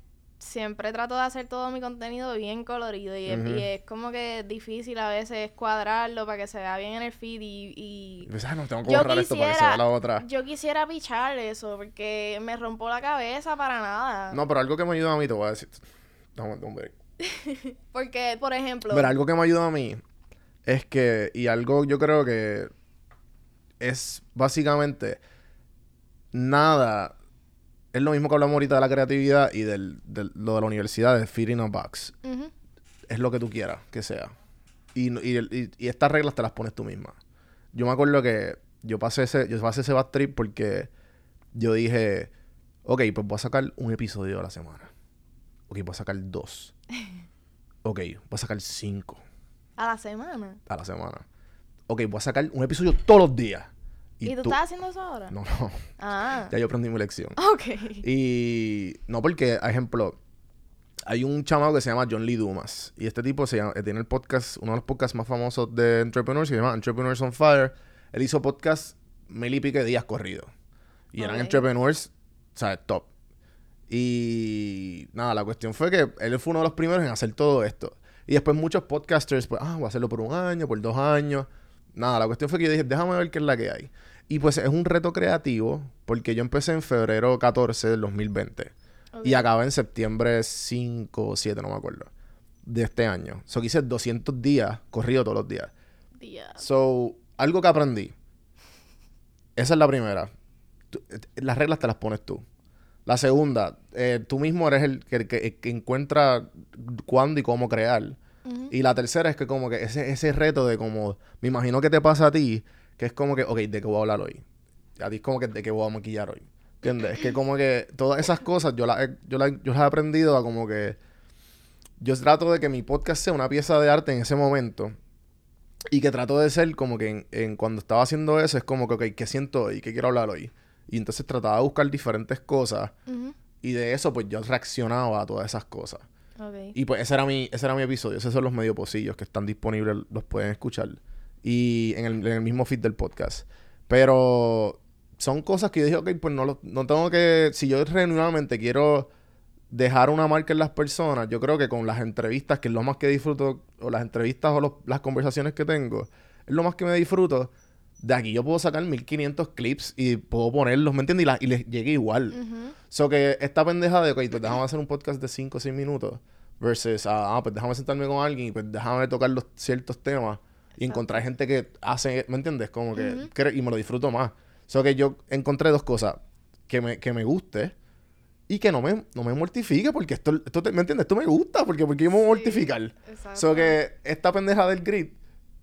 Speaker 4: siempre trato de hacer todo mi contenido bien colorido y, es-
Speaker 1: Ujú.
Speaker 4: y es como que difícil a veces cuadrarlo para que se vea bien en el feed y, y
Speaker 1: pues, ah, no, tengo que
Speaker 4: yo
Speaker 1: borrar esto para que se vea
Speaker 4: quisiera,
Speaker 1: la otra.
Speaker 4: yo quisiera pichar eso porque me rompo la cabeza para nada.
Speaker 1: No, pero algo que me ayuda a mí, te voy a decir. Dame un break.
Speaker 4: Porque, por ejemplo,
Speaker 1: Pero algo que me ayuda a mí es que, y algo yo creo que es básicamente nada. Es lo mismo que hablamos ahorita de la creatividad y del, del- lo de la universidad, de feeding a box. Es lo que tú quieras que sea. Y, y, y- y estas reglas te las pones tú misma. Yo me acuerdo que yo pasé ese, yo pasé ese bad trip porque yo dije, ok, pues voy a sacar un episodio a la semana. Ok, voy a sacar dos. Ok, voy a sacar cinco
Speaker 4: a la semana.
Speaker 1: a la semana. Ok, voy a sacar un episodio todos los días.
Speaker 4: ¿Y, tú, estás haciendo eso ahora?
Speaker 1: No, no.
Speaker 4: Ah.
Speaker 1: Ya yo aprendí mi lección.
Speaker 4: Ok.
Speaker 1: Y no, porque, por ejemplo, hay un chamaco que se llama John Lee Dumas. Y este tipo se llama, eh, tiene el podcast, uno de los podcasts más famosos de Entrepreneurs, que se llama Entrepreneurs on Fire. Él hizo podcast mil y pico de días corridos. Y eran. Entrepreneurs, o sea, top. Y nada, la cuestión fue que él fue uno de los primeros en hacer todo esto. Y después muchos podcasters, pues, ah, voy a hacerlo por un año, por dos años. Nada, la cuestión fue que yo dije, déjame ver qué es la que hay. Y pues es un reto creativo, porque yo empecé en febrero 14 del 2020. Y acabé en septiembre 5 o 7, no me acuerdo. De este año. So que hice 200 días, corrido todos los días.
Speaker 4: Día.
Speaker 1: So, algo que aprendí. Esa es la primera. Tú- eh, las reglas te las pones tú. La segunda, eh, tú mismo eres el que, que- que encuentra cuándo y cómo crear. Y la tercera es que como que ese, ese reto de como, me imagino que te pasa a ti, que es como que, ok, ¿de qué voy a hablar hoy? A ti es como que, ¿de qué voy a maquillar hoy? ¿Entiendes? Es que como que todas esas cosas yo las, he- yo, las, yo las he aprendido a como que, yo trato de que mi podcast sea una pieza de arte en ese momento. Y que trato de ser como que en, en cuando estaba haciendo eso, es como que, ok, ¿qué siento hoy? ¿Qué quiero hablar hoy? Y entonces trataba de buscar diferentes cosas.
Speaker 4: Ujú.
Speaker 1: Y de eso, pues yo reaccionaba a todas esas cosas. Y pues ese era mi, ese era mi episodio. Esos son los medio pocillos que están disponibles, los pueden escuchar. Y en el, en el mismo feed del podcast. Pero son cosas que yo dije, ok, pues no, lo- no tengo que. Si yo genuinamente quiero dejar una marca en las personas, yo creo que con las entrevistas, que es lo más que disfruto, o las entrevistas o los- las conversaciones que tengo, es lo más que me disfruto. De aquí yo puedo sacar 1500 clips y puedo ponerlos, ¿me entiendes? Y, la- y les llegue igual.
Speaker 4: Ujú.
Speaker 1: So que esta pendeja de, ok, pues déjame hacer un podcast de 5 o 6 minutos. Versus, ah, ah, pues déjame sentarme con alguien y pues déjame tocar los ciertos temas. Y encontrar gente que hace, ¿me entiendes? Como que, y me lo disfruto más. So que yo encontré dos cosas. Que me, que me guste y que no me, no me mortifique porque esto, esto te- ¿me entiendes? Esto me gusta porque, porque yo me voy a mortificar.
Speaker 4: Exacto.
Speaker 1: So que esta pendeja del grid,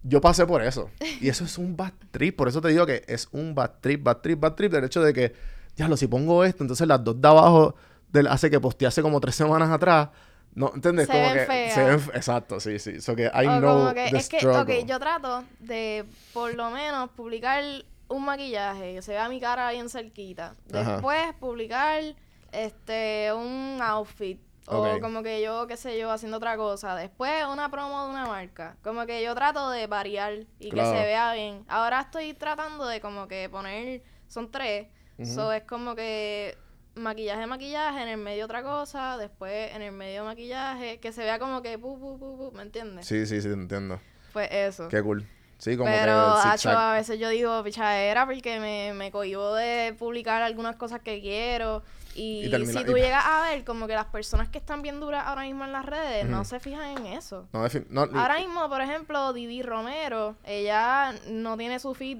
Speaker 1: yo pasé por eso. Y eso es un bad trip. Por eso te digo que es un bad trip, bad trip, bad trip. Del hecho de que, ya lo, si pongo esto, entonces las dos de abajo del, hace que posteé hace como tres semanas atrás. No, ¿entiendes?
Speaker 4: Se
Speaker 1: como
Speaker 4: ven
Speaker 1: que
Speaker 4: feas.
Speaker 1: se ven fe- Exacto, sí, sí. So que I
Speaker 4: O
Speaker 1: know
Speaker 4: como que,
Speaker 1: the
Speaker 4: es que, ok, yo trato de por lo menos publicar un maquillaje, que se vea mi cara bien cerquita.
Speaker 1: Ajá.
Speaker 4: Después publicar este un outfit. O como que yo, qué sé yo, haciendo otra cosa. Después una promo de una marca. Como que yo trato de variar y
Speaker 1: Claro.
Speaker 4: que se vea bien. Ahora estoy tratando de como que poner, son tres. So es como que maquillaje, maquillaje, en el medio otra cosa, después en el medio maquillaje, que se vea como que pu, pu, pu, pu, ¿me entiendes?
Speaker 1: Sí, sí, sí, te entiendo.
Speaker 4: Pues eso.
Speaker 1: Qué cool. Sí, como
Speaker 4: Pero,
Speaker 1: que
Speaker 4: a veces yo digo pichadera porque me, me cohibo de publicar algunas cosas que quiero. Y,
Speaker 1: Y termina-
Speaker 4: si tú
Speaker 1: y-
Speaker 4: llegas a ver como que las personas que están bien duras ahora mismo en las redes no se fijan en eso.
Speaker 1: No, defin- no,
Speaker 4: Ahora mismo, por ejemplo, Didi Romero, ella no tiene su feed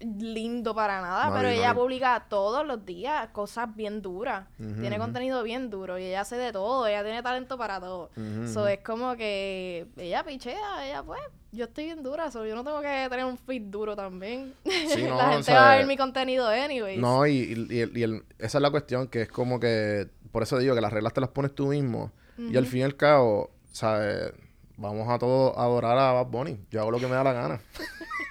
Speaker 4: lindo para nada,
Speaker 1: No,
Speaker 4: pero
Speaker 1: no,
Speaker 4: ella publica todos los días cosas bien duras. Tiene contenido bien duro y ella hace de todo, ella tiene talento para todo.
Speaker 1: Ujú,
Speaker 4: So
Speaker 1: ujú.
Speaker 4: es como que ella pichea, ella pues, yo estoy bien dura, so yo no tengo que tener un feed duro también.
Speaker 1: Sí,
Speaker 4: la
Speaker 1: o
Speaker 4: gente
Speaker 1: sea,
Speaker 4: va a ver mi contenido anyways.
Speaker 1: No, y, y- y el- y el- esa es la cuestión, que es como que, por eso digo que las reglas te las pones tú mismo. Y al fin y al cabo, ¿sabes? Vamos a todos adorar a Bad Bunny. Yo hago lo que me da la gana.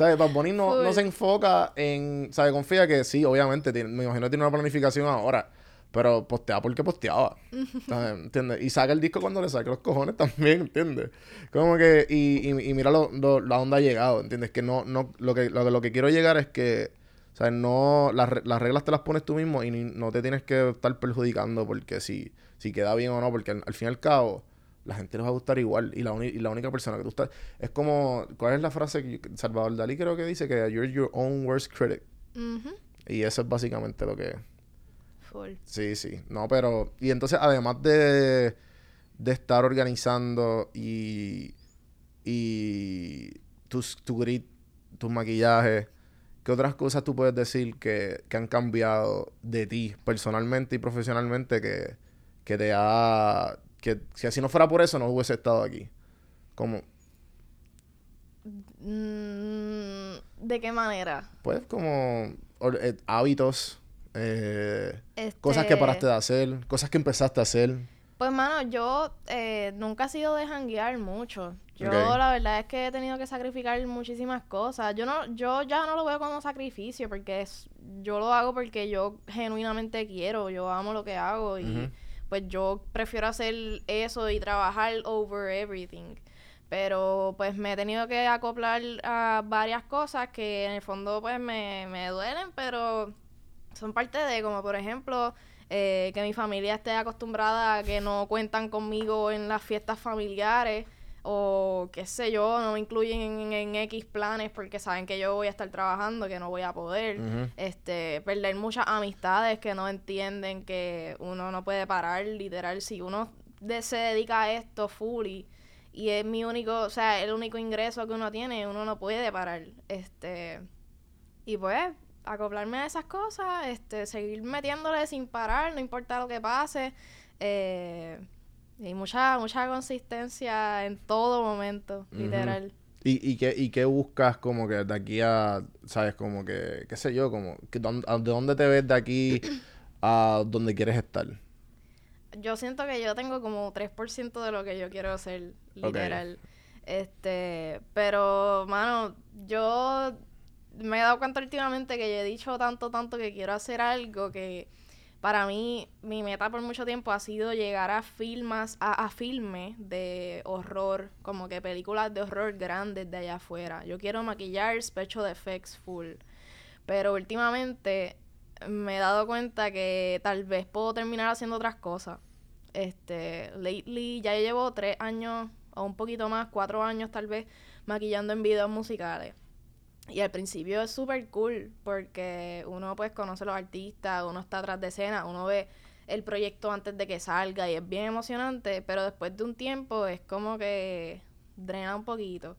Speaker 1: ¿Sabes? Bad Bunny no, no se enfoca en, ¿sabes? Confía que sí, obviamente, tiene- me imagino que tiene una planificación ahora. Pero postea porque posteaba. ¿sabes? ¿Entiendes? Y saca el disco cuando le saque los cojones también, ¿entiendes? Como que, y, y, y mira lo, lo- la onda ha llegado, ¿entiendes? Que no, no, lo que, lo, que- lo que quiero llegar es que, ¿sabes? No, las, las reglas te las pones tú mismo y ni- no te tienes que estar perjudicando porque si, si queda bien o no, porque al, al fin y al cabo, la gente les va a gustar igual. Y la, uni- y la única persona que tú estás, es como, ¿cuál es la frase que Salvador Dalí creo que dice? Que you're your own worst critic. Y eso es básicamente lo que...
Speaker 4: full.
Speaker 1: Sí, sí. No, pero... Y entonces, además de, de estar organizando y... Y... Tus, tu grit, tus maquillajes... ¿Qué otras cosas tú puedes decir que, que han cambiado de ti personalmente y profesionalmente que, que te ha... Que si así no fuera por eso no hubiese estado aquí? Como...
Speaker 4: Mm, ¿De qué manera?
Speaker 1: Pues como... eh, hábitos... eh, Cosas que
Speaker 4: Este,
Speaker 1: paraste de hacer, cosas que empezaste a hacer.
Speaker 4: Pues, mano, yo eh, nunca he sido de janguear mucho. Yo, la verdad es que he tenido que sacrificar muchísimas cosas. Yo no, yo ya no lo veo como sacrificio porque es, yo lo hago porque yo genuinamente quiero, yo amo lo que hago y. pues yo prefiero hacer eso y trabajar over everything. Pero pues me he tenido que acoplar a varias cosas que en el fondo pues me, me duelen, pero son parte de, como por ejemplo, eh, que mi familia esté acostumbrada a que no cuentan conmigo en las fiestas familiares o qué sé yo, no me incluyen en, en X planes porque saben que yo voy a estar trabajando, que no voy a poder. Este, perder muchas amistades que no entienden que uno no puede parar, literal, si uno de- se dedica a esto fully y es mi único, o sea, el único ingreso que uno tiene, uno no puede parar. Este, y pues, acoplarme a esas cosas, este, seguir metiéndole sin parar, no importa lo que pase. Eh, y mucha, mucha consistencia en todo momento, literal.
Speaker 1: ¿Y, y, qué, ¿Y qué buscas como que de aquí a, sabes, como que, qué sé yo, como, que dónde- a- ¿de dónde te ves de aquí a donde quieres estar?
Speaker 4: Yo siento que yo tengo como 3% de lo que yo quiero hacer, literal. Este, pero, mano, yo me he dado cuenta últimamente que yo he dicho tanto, tanto que quiero hacer algo que para mí, mi meta por mucho tiempo ha sido llegar a filmas, a, a filmes de horror, como que películas de horror grandes de allá afuera. Yo quiero maquillar special effects full. Pero últimamente me he dado cuenta que tal vez puedo terminar haciendo otras cosas. Este, lately ya llevo tres años o un poquito más, cuatro años tal vez, maquillando en videos musicales. Y al principio es súper cool porque uno pues conoce a los artistas, uno está atrás de escena, uno ve el proyecto antes de que salga y es bien emocionante, pero después de un tiempo es como que drena un poquito.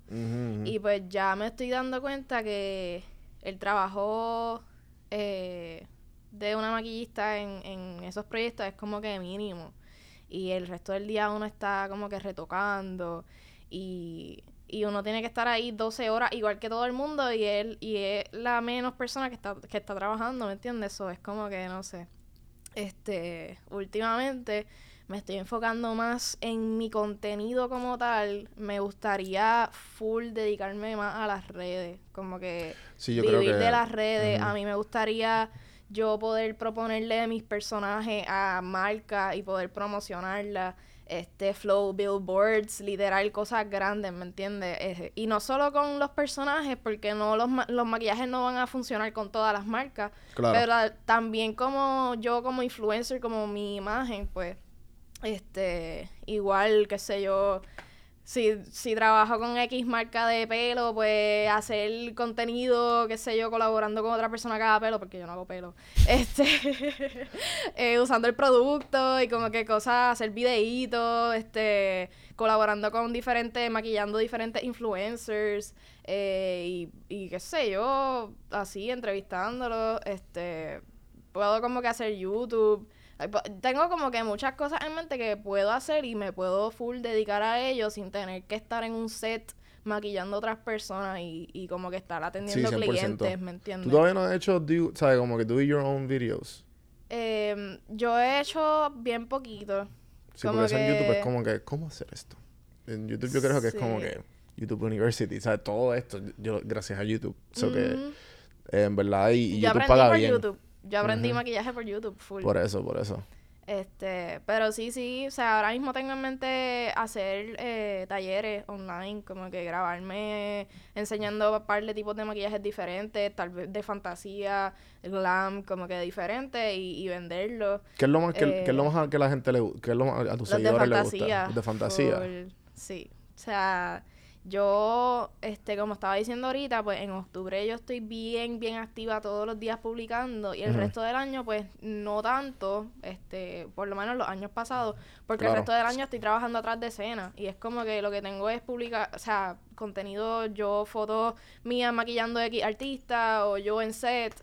Speaker 4: Y pues ya me estoy dando cuenta que el trabajo eh, de una maquillista en, en esos proyectos es como que mínimo. Y el resto del día uno está como que retocando y, y uno tiene que estar ahí 12 horas igual que todo el mundo y él y es la menos persona que está, que está trabajando, ¿me entiendes? Eso es como que no sé. Este, últimamente me estoy enfocando más en mi contenido como tal. Me gustaría full dedicarme más a las redes, como que
Speaker 1: Sí, yo
Speaker 4: vivir
Speaker 1: creo que...
Speaker 4: de las redes. A mí me gustaría yo poder proponerle mis personajes a marcas y poder promocionarlas. Este, flow, billboards, literal, cosas grandes, ¿me entiendes? Eh, y no solo con los personajes, porque no los, ma- los maquillajes no van a funcionar con todas las marcas,
Speaker 1: Claro.
Speaker 4: pero también como yo como influencer, como mi imagen, pues, este, igual, qué sé yo, si, si trabajo con X marca de pelo, pues hacer contenido, qué sé yo, colaborando con otra persona que haga pelo, porque yo no hago pelo. Este, eh, usando el producto y como que cosas, hacer videitos, este, colaborando con diferentes, maquillando diferentes influencers, eh, y, y qué sé yo, así, entrevistándolos, este, puedo como que hacer YouTube. Po- Tengo como que muchas cosas en mente que puedo hacer y me puedo full dedicar a ello sin tener que estar en un set maquillando a otras personas y, y como que estar atendiendo
Speaker 1: 100%.
Speaker 4: clientes, ¿me entiendes?
Speaker 1: ¿Tú todavía no has hecho, do, ¿sabes? Como que do your own videos?
Speaker 4: Em, yo he hecho bien poquito.
Speaker 1: Sí,
Speaker 4: Como
Speaker 1: porque en YouTube es como que, ¿cómo hacer esto? En YouTube yo creo que es como que YouTube University, ¿sabes? Todo esto, yo, gracias a YouTube. So que, eh, en verdad, y, y
Speaker 4: yo
Speaker 1: YouTube paga bien.
Speaker 4: YouTube. Yo aprendí maquillaje por YouTube full.
Speaker 1: Por eso, por eso.
Speaker 4: Este, pero sí, sí, o sea, ahora mismo tengo en mente hacer eh, talleres online, como que grabarme enseñando un par de tipos de maquillajes diferentes, tal vez de fantasía, glam, como que diferentes y, y venderlos.
Speaker 1: ¿Qué es lo más, qué, qué es lo
Speaker 4: Eh,
Speaker 1: más que la gente le gu- qué es lo más a tus seguidores
Speaker 4: fantasía.
Speaker 1: gusta? Los de fantasía.
Speaker 4: full, sí. O sea, yo, este, como estaba diciendo ahorita, pues en octubre yo estoy bien, bien activa todos los días publicando y el resto del año, pues no tanto, este, por lo menos los años pasados, porque
Speaker 1: Claro.
Speaker 4: el resto del año estoy trabajando atrás de escena y es como que lo que tengo es publicar, o sea, contenido, yo fotos mías maquillando X artista o yo en set,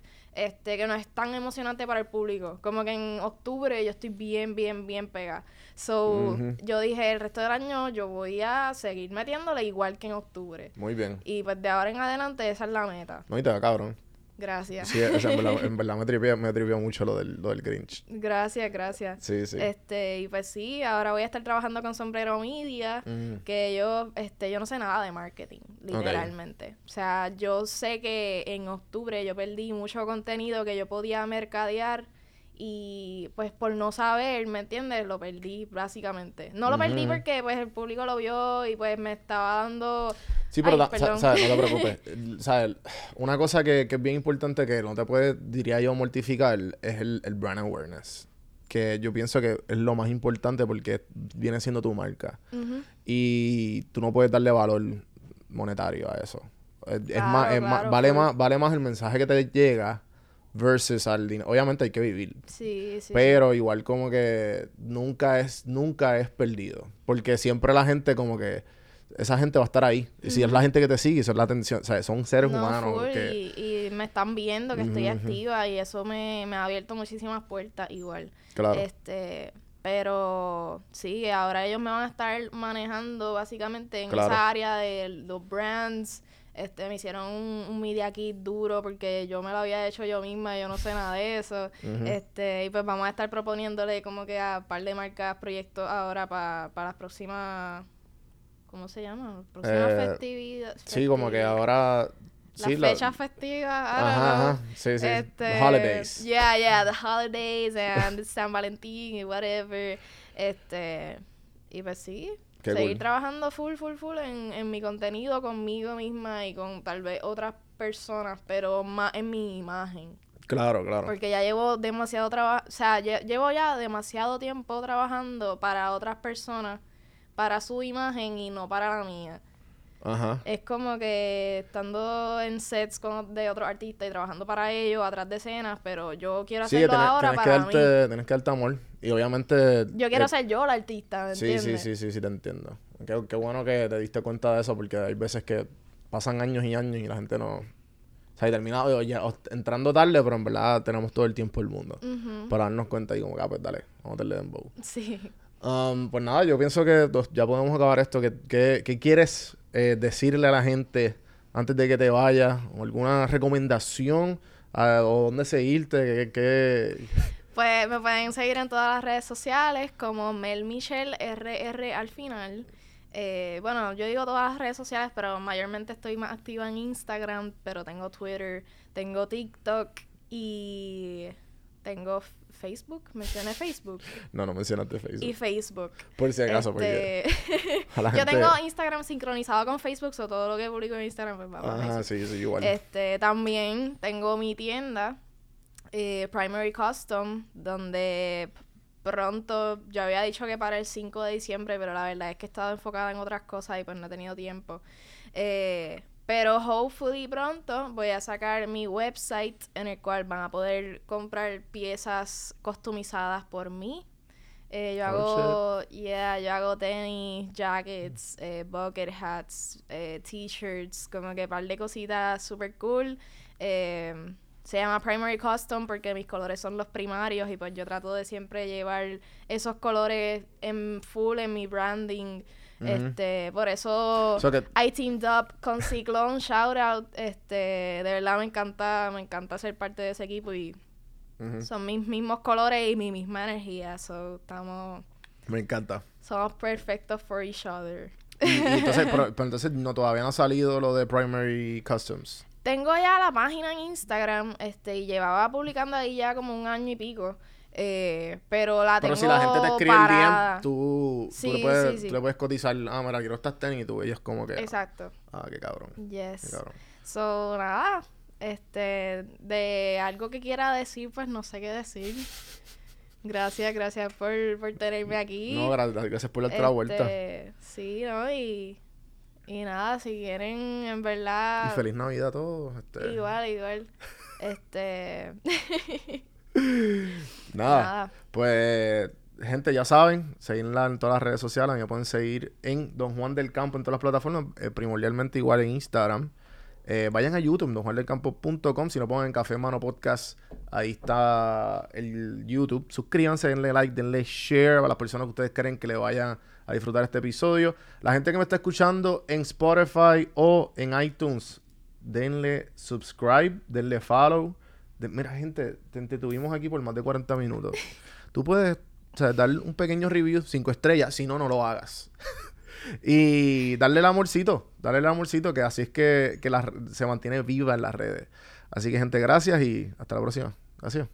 Speaker 4: este, que no es tan emocionante para el público. Como que en octubre yo estoy bien, bien, bien pegada. So, yo dije, el resto del año yo voy a seguir metiéndole igual que en octubre.
Speaker 1: Muy bien.
Speaker 4: Y pues de ahora en adelante esa es la meta.
Speaker 1: No, y te va cabrón.
Speaker 4: Gracias.
Speaker 1: Sí, o sea, en verdad, en verdad me tripió, me tripió mucho lo del, lo del Grinch.
Speaker 4: Gracias, gracias.
Speaker 1: Sí, sí.
Speaker 4: Este, y pues sí, ahora voy a estar trabajando con Sombrero Media,
Speaker 1: Mm.
Speaker 4: que yo, este, yo no sé nada de marketing, literalmente. O sea, yo sé que en octubre yo perdí mucho contenido que yo podía mercadear y pues por no saber, ¿me entiendes? Lo perdí básicamente. No lo perdí porque pues el público lo vio y pues me estaba dando...
Speaker 1: Sí, pero no te preocupes. Una cosa que, que es bien importante que no te puede, diría yo, mortificar es el, el brand awareness. Que yo pienso que es lo más importante porque viene siendo tu marca. Y tú no puedes darle valor monetario a eso. Es, más, es más-
Speaker 4: claro,
Speaker 1: vale más, vale más el mensaje que te llega versus al dinero. Obviamente hay que vivir.
Speaker 4: Sí, sí. sí.
Speaker 1: Pero igual como que nunca es, nunca es perdido. Porque siempre la gente como que esa gente va a estar ahí. Y si es la gente que te sigue, eso es la atención. O sea, son seres
Speaker 4: No,
Speaker 1: humanos
Speaker 4: full,
Speaker 1: que...
Speaker 4: y, y me están viendo que estoy activa y eso me, me ha abierto muchísimas puertas igual.
Speaker 1: Claro.
Speaker 4: Este, pero sí, ahora ellos me van a estar manejando básicamente en
Speaker 1: Claro.
Speaker 4: esa área de los brands. Este, me hicieron un, un media kit duro porque yo me lo había hecho yo misma, yo no sé nada de eso. Este, y pues vamos a estar proponiéndole como que a un par de marcas proyectos ahora para las próximas ¿cómo se llama? Próximas
Speaker 1: Eh,
Speaker 4: festividades.
Speaker 1: Sí, como que ahora...
Speaker 4: Las
Speaker 1: sí, la-
Speaker 4: fechas festivas, I don't
Speaker 1: Ajá, ajá. Sí, sí.
Speaker 4: Este,
Speaker 1: The holidays.
Speaker 4: Yeah, yeah, the holidays and San Valentín y whatever. Este, y pues sí,
Speaker 1: Qué
Speaker 4: seguir
Speaker 1: cool.
Speaker 4: trabajando full, full, full en, en mi contenido conmigo misma y con tal vez otras personas, pero más en mi imagen.
Speaker 1: Claro, claro.
Speaker 4: Porque ya llevo demasiado trabajo, o sea, lle- llevo ya demasiado tiempo trabajando para otras personas, para su imagen y no para la mía.
Speaker 1: Ajá.
Speaker 4: Es como que estando en sets con, de otros artistas y trabajando para ellos, atrás de escenas, pero yo quiero
Speaker 1: Sí,
Speaker 4: hacerlo
Speaker 1: tienes,
Speaker 4: ahora
Speaker 1: tienes que
Speaker 4: para mí.
Speaker 1: darte, tienes que darte amor. Y obviamente...
Speaker 4: Yo quiero
Speaker 1: eh,
Speaker 4: ser yo la artista, ¿me
Speaker 1: Sí,
Speaker 4: entiendes?
Speaker 1: sí, sí, sí, sí, te entiendo. Qué, qué bueno que te diste cuenta de eso porque hay veces que pasan años y años y la gente no... O sea, y termina o ya, o entrando tarde, pero en verdad tenemos todo el tiempo del mundo
Speaker 4: Ujú,
Speaker 1: para darnos cuenta y como que, ah, pues dale, vamos a darle dembow.
Speaker 4: Sí.
Speaker 1: Um, pues nada, yo pienso que dos- ya podemos acabar esto. ¿Qué, qué, qué quieres eh, decirle a la gente antes de que te vayas? ¿O ¿Alguna recomendación? Ah, ¿O dónde seguirte? ¿Qué, qué-
Speaker 4: Pues me pueden seguir en todas las redes sociales como Mel Michelle RR al final. Eh, bueno, yo digo todas las redes sociales, pero mayormente estoy más activa en Instagram, pero tengo Twitter, tengo TikTok y tengo Facebook, mencioné Facebook
Speaker 1: No, no mencionaste Facebook.
Speaker 4: y Facebook.
Speaker 1: Por si acaso, porque
Speaker 4: Este, Yo tengo Instagram sincronizado con Facebook, so todo lo que publico en Instagram pues va
Speaker 1: Ajá, sí, sí, igual.
Speaker 4: Este, también tengo mi tienda, eh, Primary Custom, donde pronto, yo había dicho que para el 5 de diciembre, pero la verdad es que he estado enfocada en otras cosas y pues no he tenido tiempo. Eh, pero hopefully pronto voy a sacar mi website en el cual van a poder comprar piezas customizadas por mí. Eh, yo
Speaker 1: Oh,
Speaker 4: hago, yeah, yo hago tenis, jackets, eh, bucket hats, eh, t-shirts, como que par de cositas super cool. Se llama Primary Custom porque mis colores son los primarios y pues yo trato de siempre llevar esos colores en full en mi branding. Este, por eso
Speaker 1: So que-
Speaker 4: I teamed up con Cyclone, shout out. Este, de verdad me encanta, me encanta ser parte de ese equipo y son mis mismos colores y mi misma energía. So, estamos,
Speaker 1: Me encanta.
Speaker 4: somos perfectos for each other.
Speaker 1: Y, y entonces, pero, pero entonces no todavía no ha salido lo de Primary Customs.
Speaker 4: Tengo ya la página en Instagram, este, y llevaba publicando ahí ya como un año y pico. Eh, pero la tengo
Speaker 1: Pero si la gente te escribe el
Speaker 4: parada.
Speaker 1: DM, tú, le, puedes,
Speaker 4: sí, sí.
Speaker 1: tú le puedes cotizar, ah, mira, quiero estas tenis y tú ellos como que,
Speaker 4: Exacto.
Speaker 1: ah, qué cabrón, qué
Speaker 4: Yes.
Speaker 1: cabrón.
Speaker 4: So, nada, este, de algo que quiera decir, pues no sé qué decir. Gracias, gracias por, por tenerme aquí.
Speaker 1: No, gracias, gracias por darte la vuelta.
Speaker 4: Este, Sí, ¿no? Y, y nada, si quieren, en verdad.
Speaker 1: Y feliz Navidad a todos. Este,
Speaker 4: Igual, igual. Este.
Speaker 1: Nada,
Speaker 4: nada.
Speaker 1: pues, gente, ya saben, seguirla en todas las redes sociales. Me pueden seguir en Don Juan del Campo en todas las plataformas, eh, primordialmente igual en Instagram. Eh, vayan a YouTube, donjuandelcampo.com. Si no pongan Café Mano Podcast, ahí está el YouTube. Suscríbanse, denle like, denle share a las personas que ustedes creen que le vayan a disfrutar este episodio. La gente que me está escuchando en Spotify o en iTunes, denle subscribe, denle follow. De- mira, gente, te, te tuvimos aquí por más de 40 minutos. Tú puedes o sea, darle un pequeño review, 5 estrellas, si no, no lo hagas. y darle el amorcito, darle el amorcito, que así es que, que la- se mantiene viva en las redes. Así que, gente, gracias y hasta la próxima. Gracias.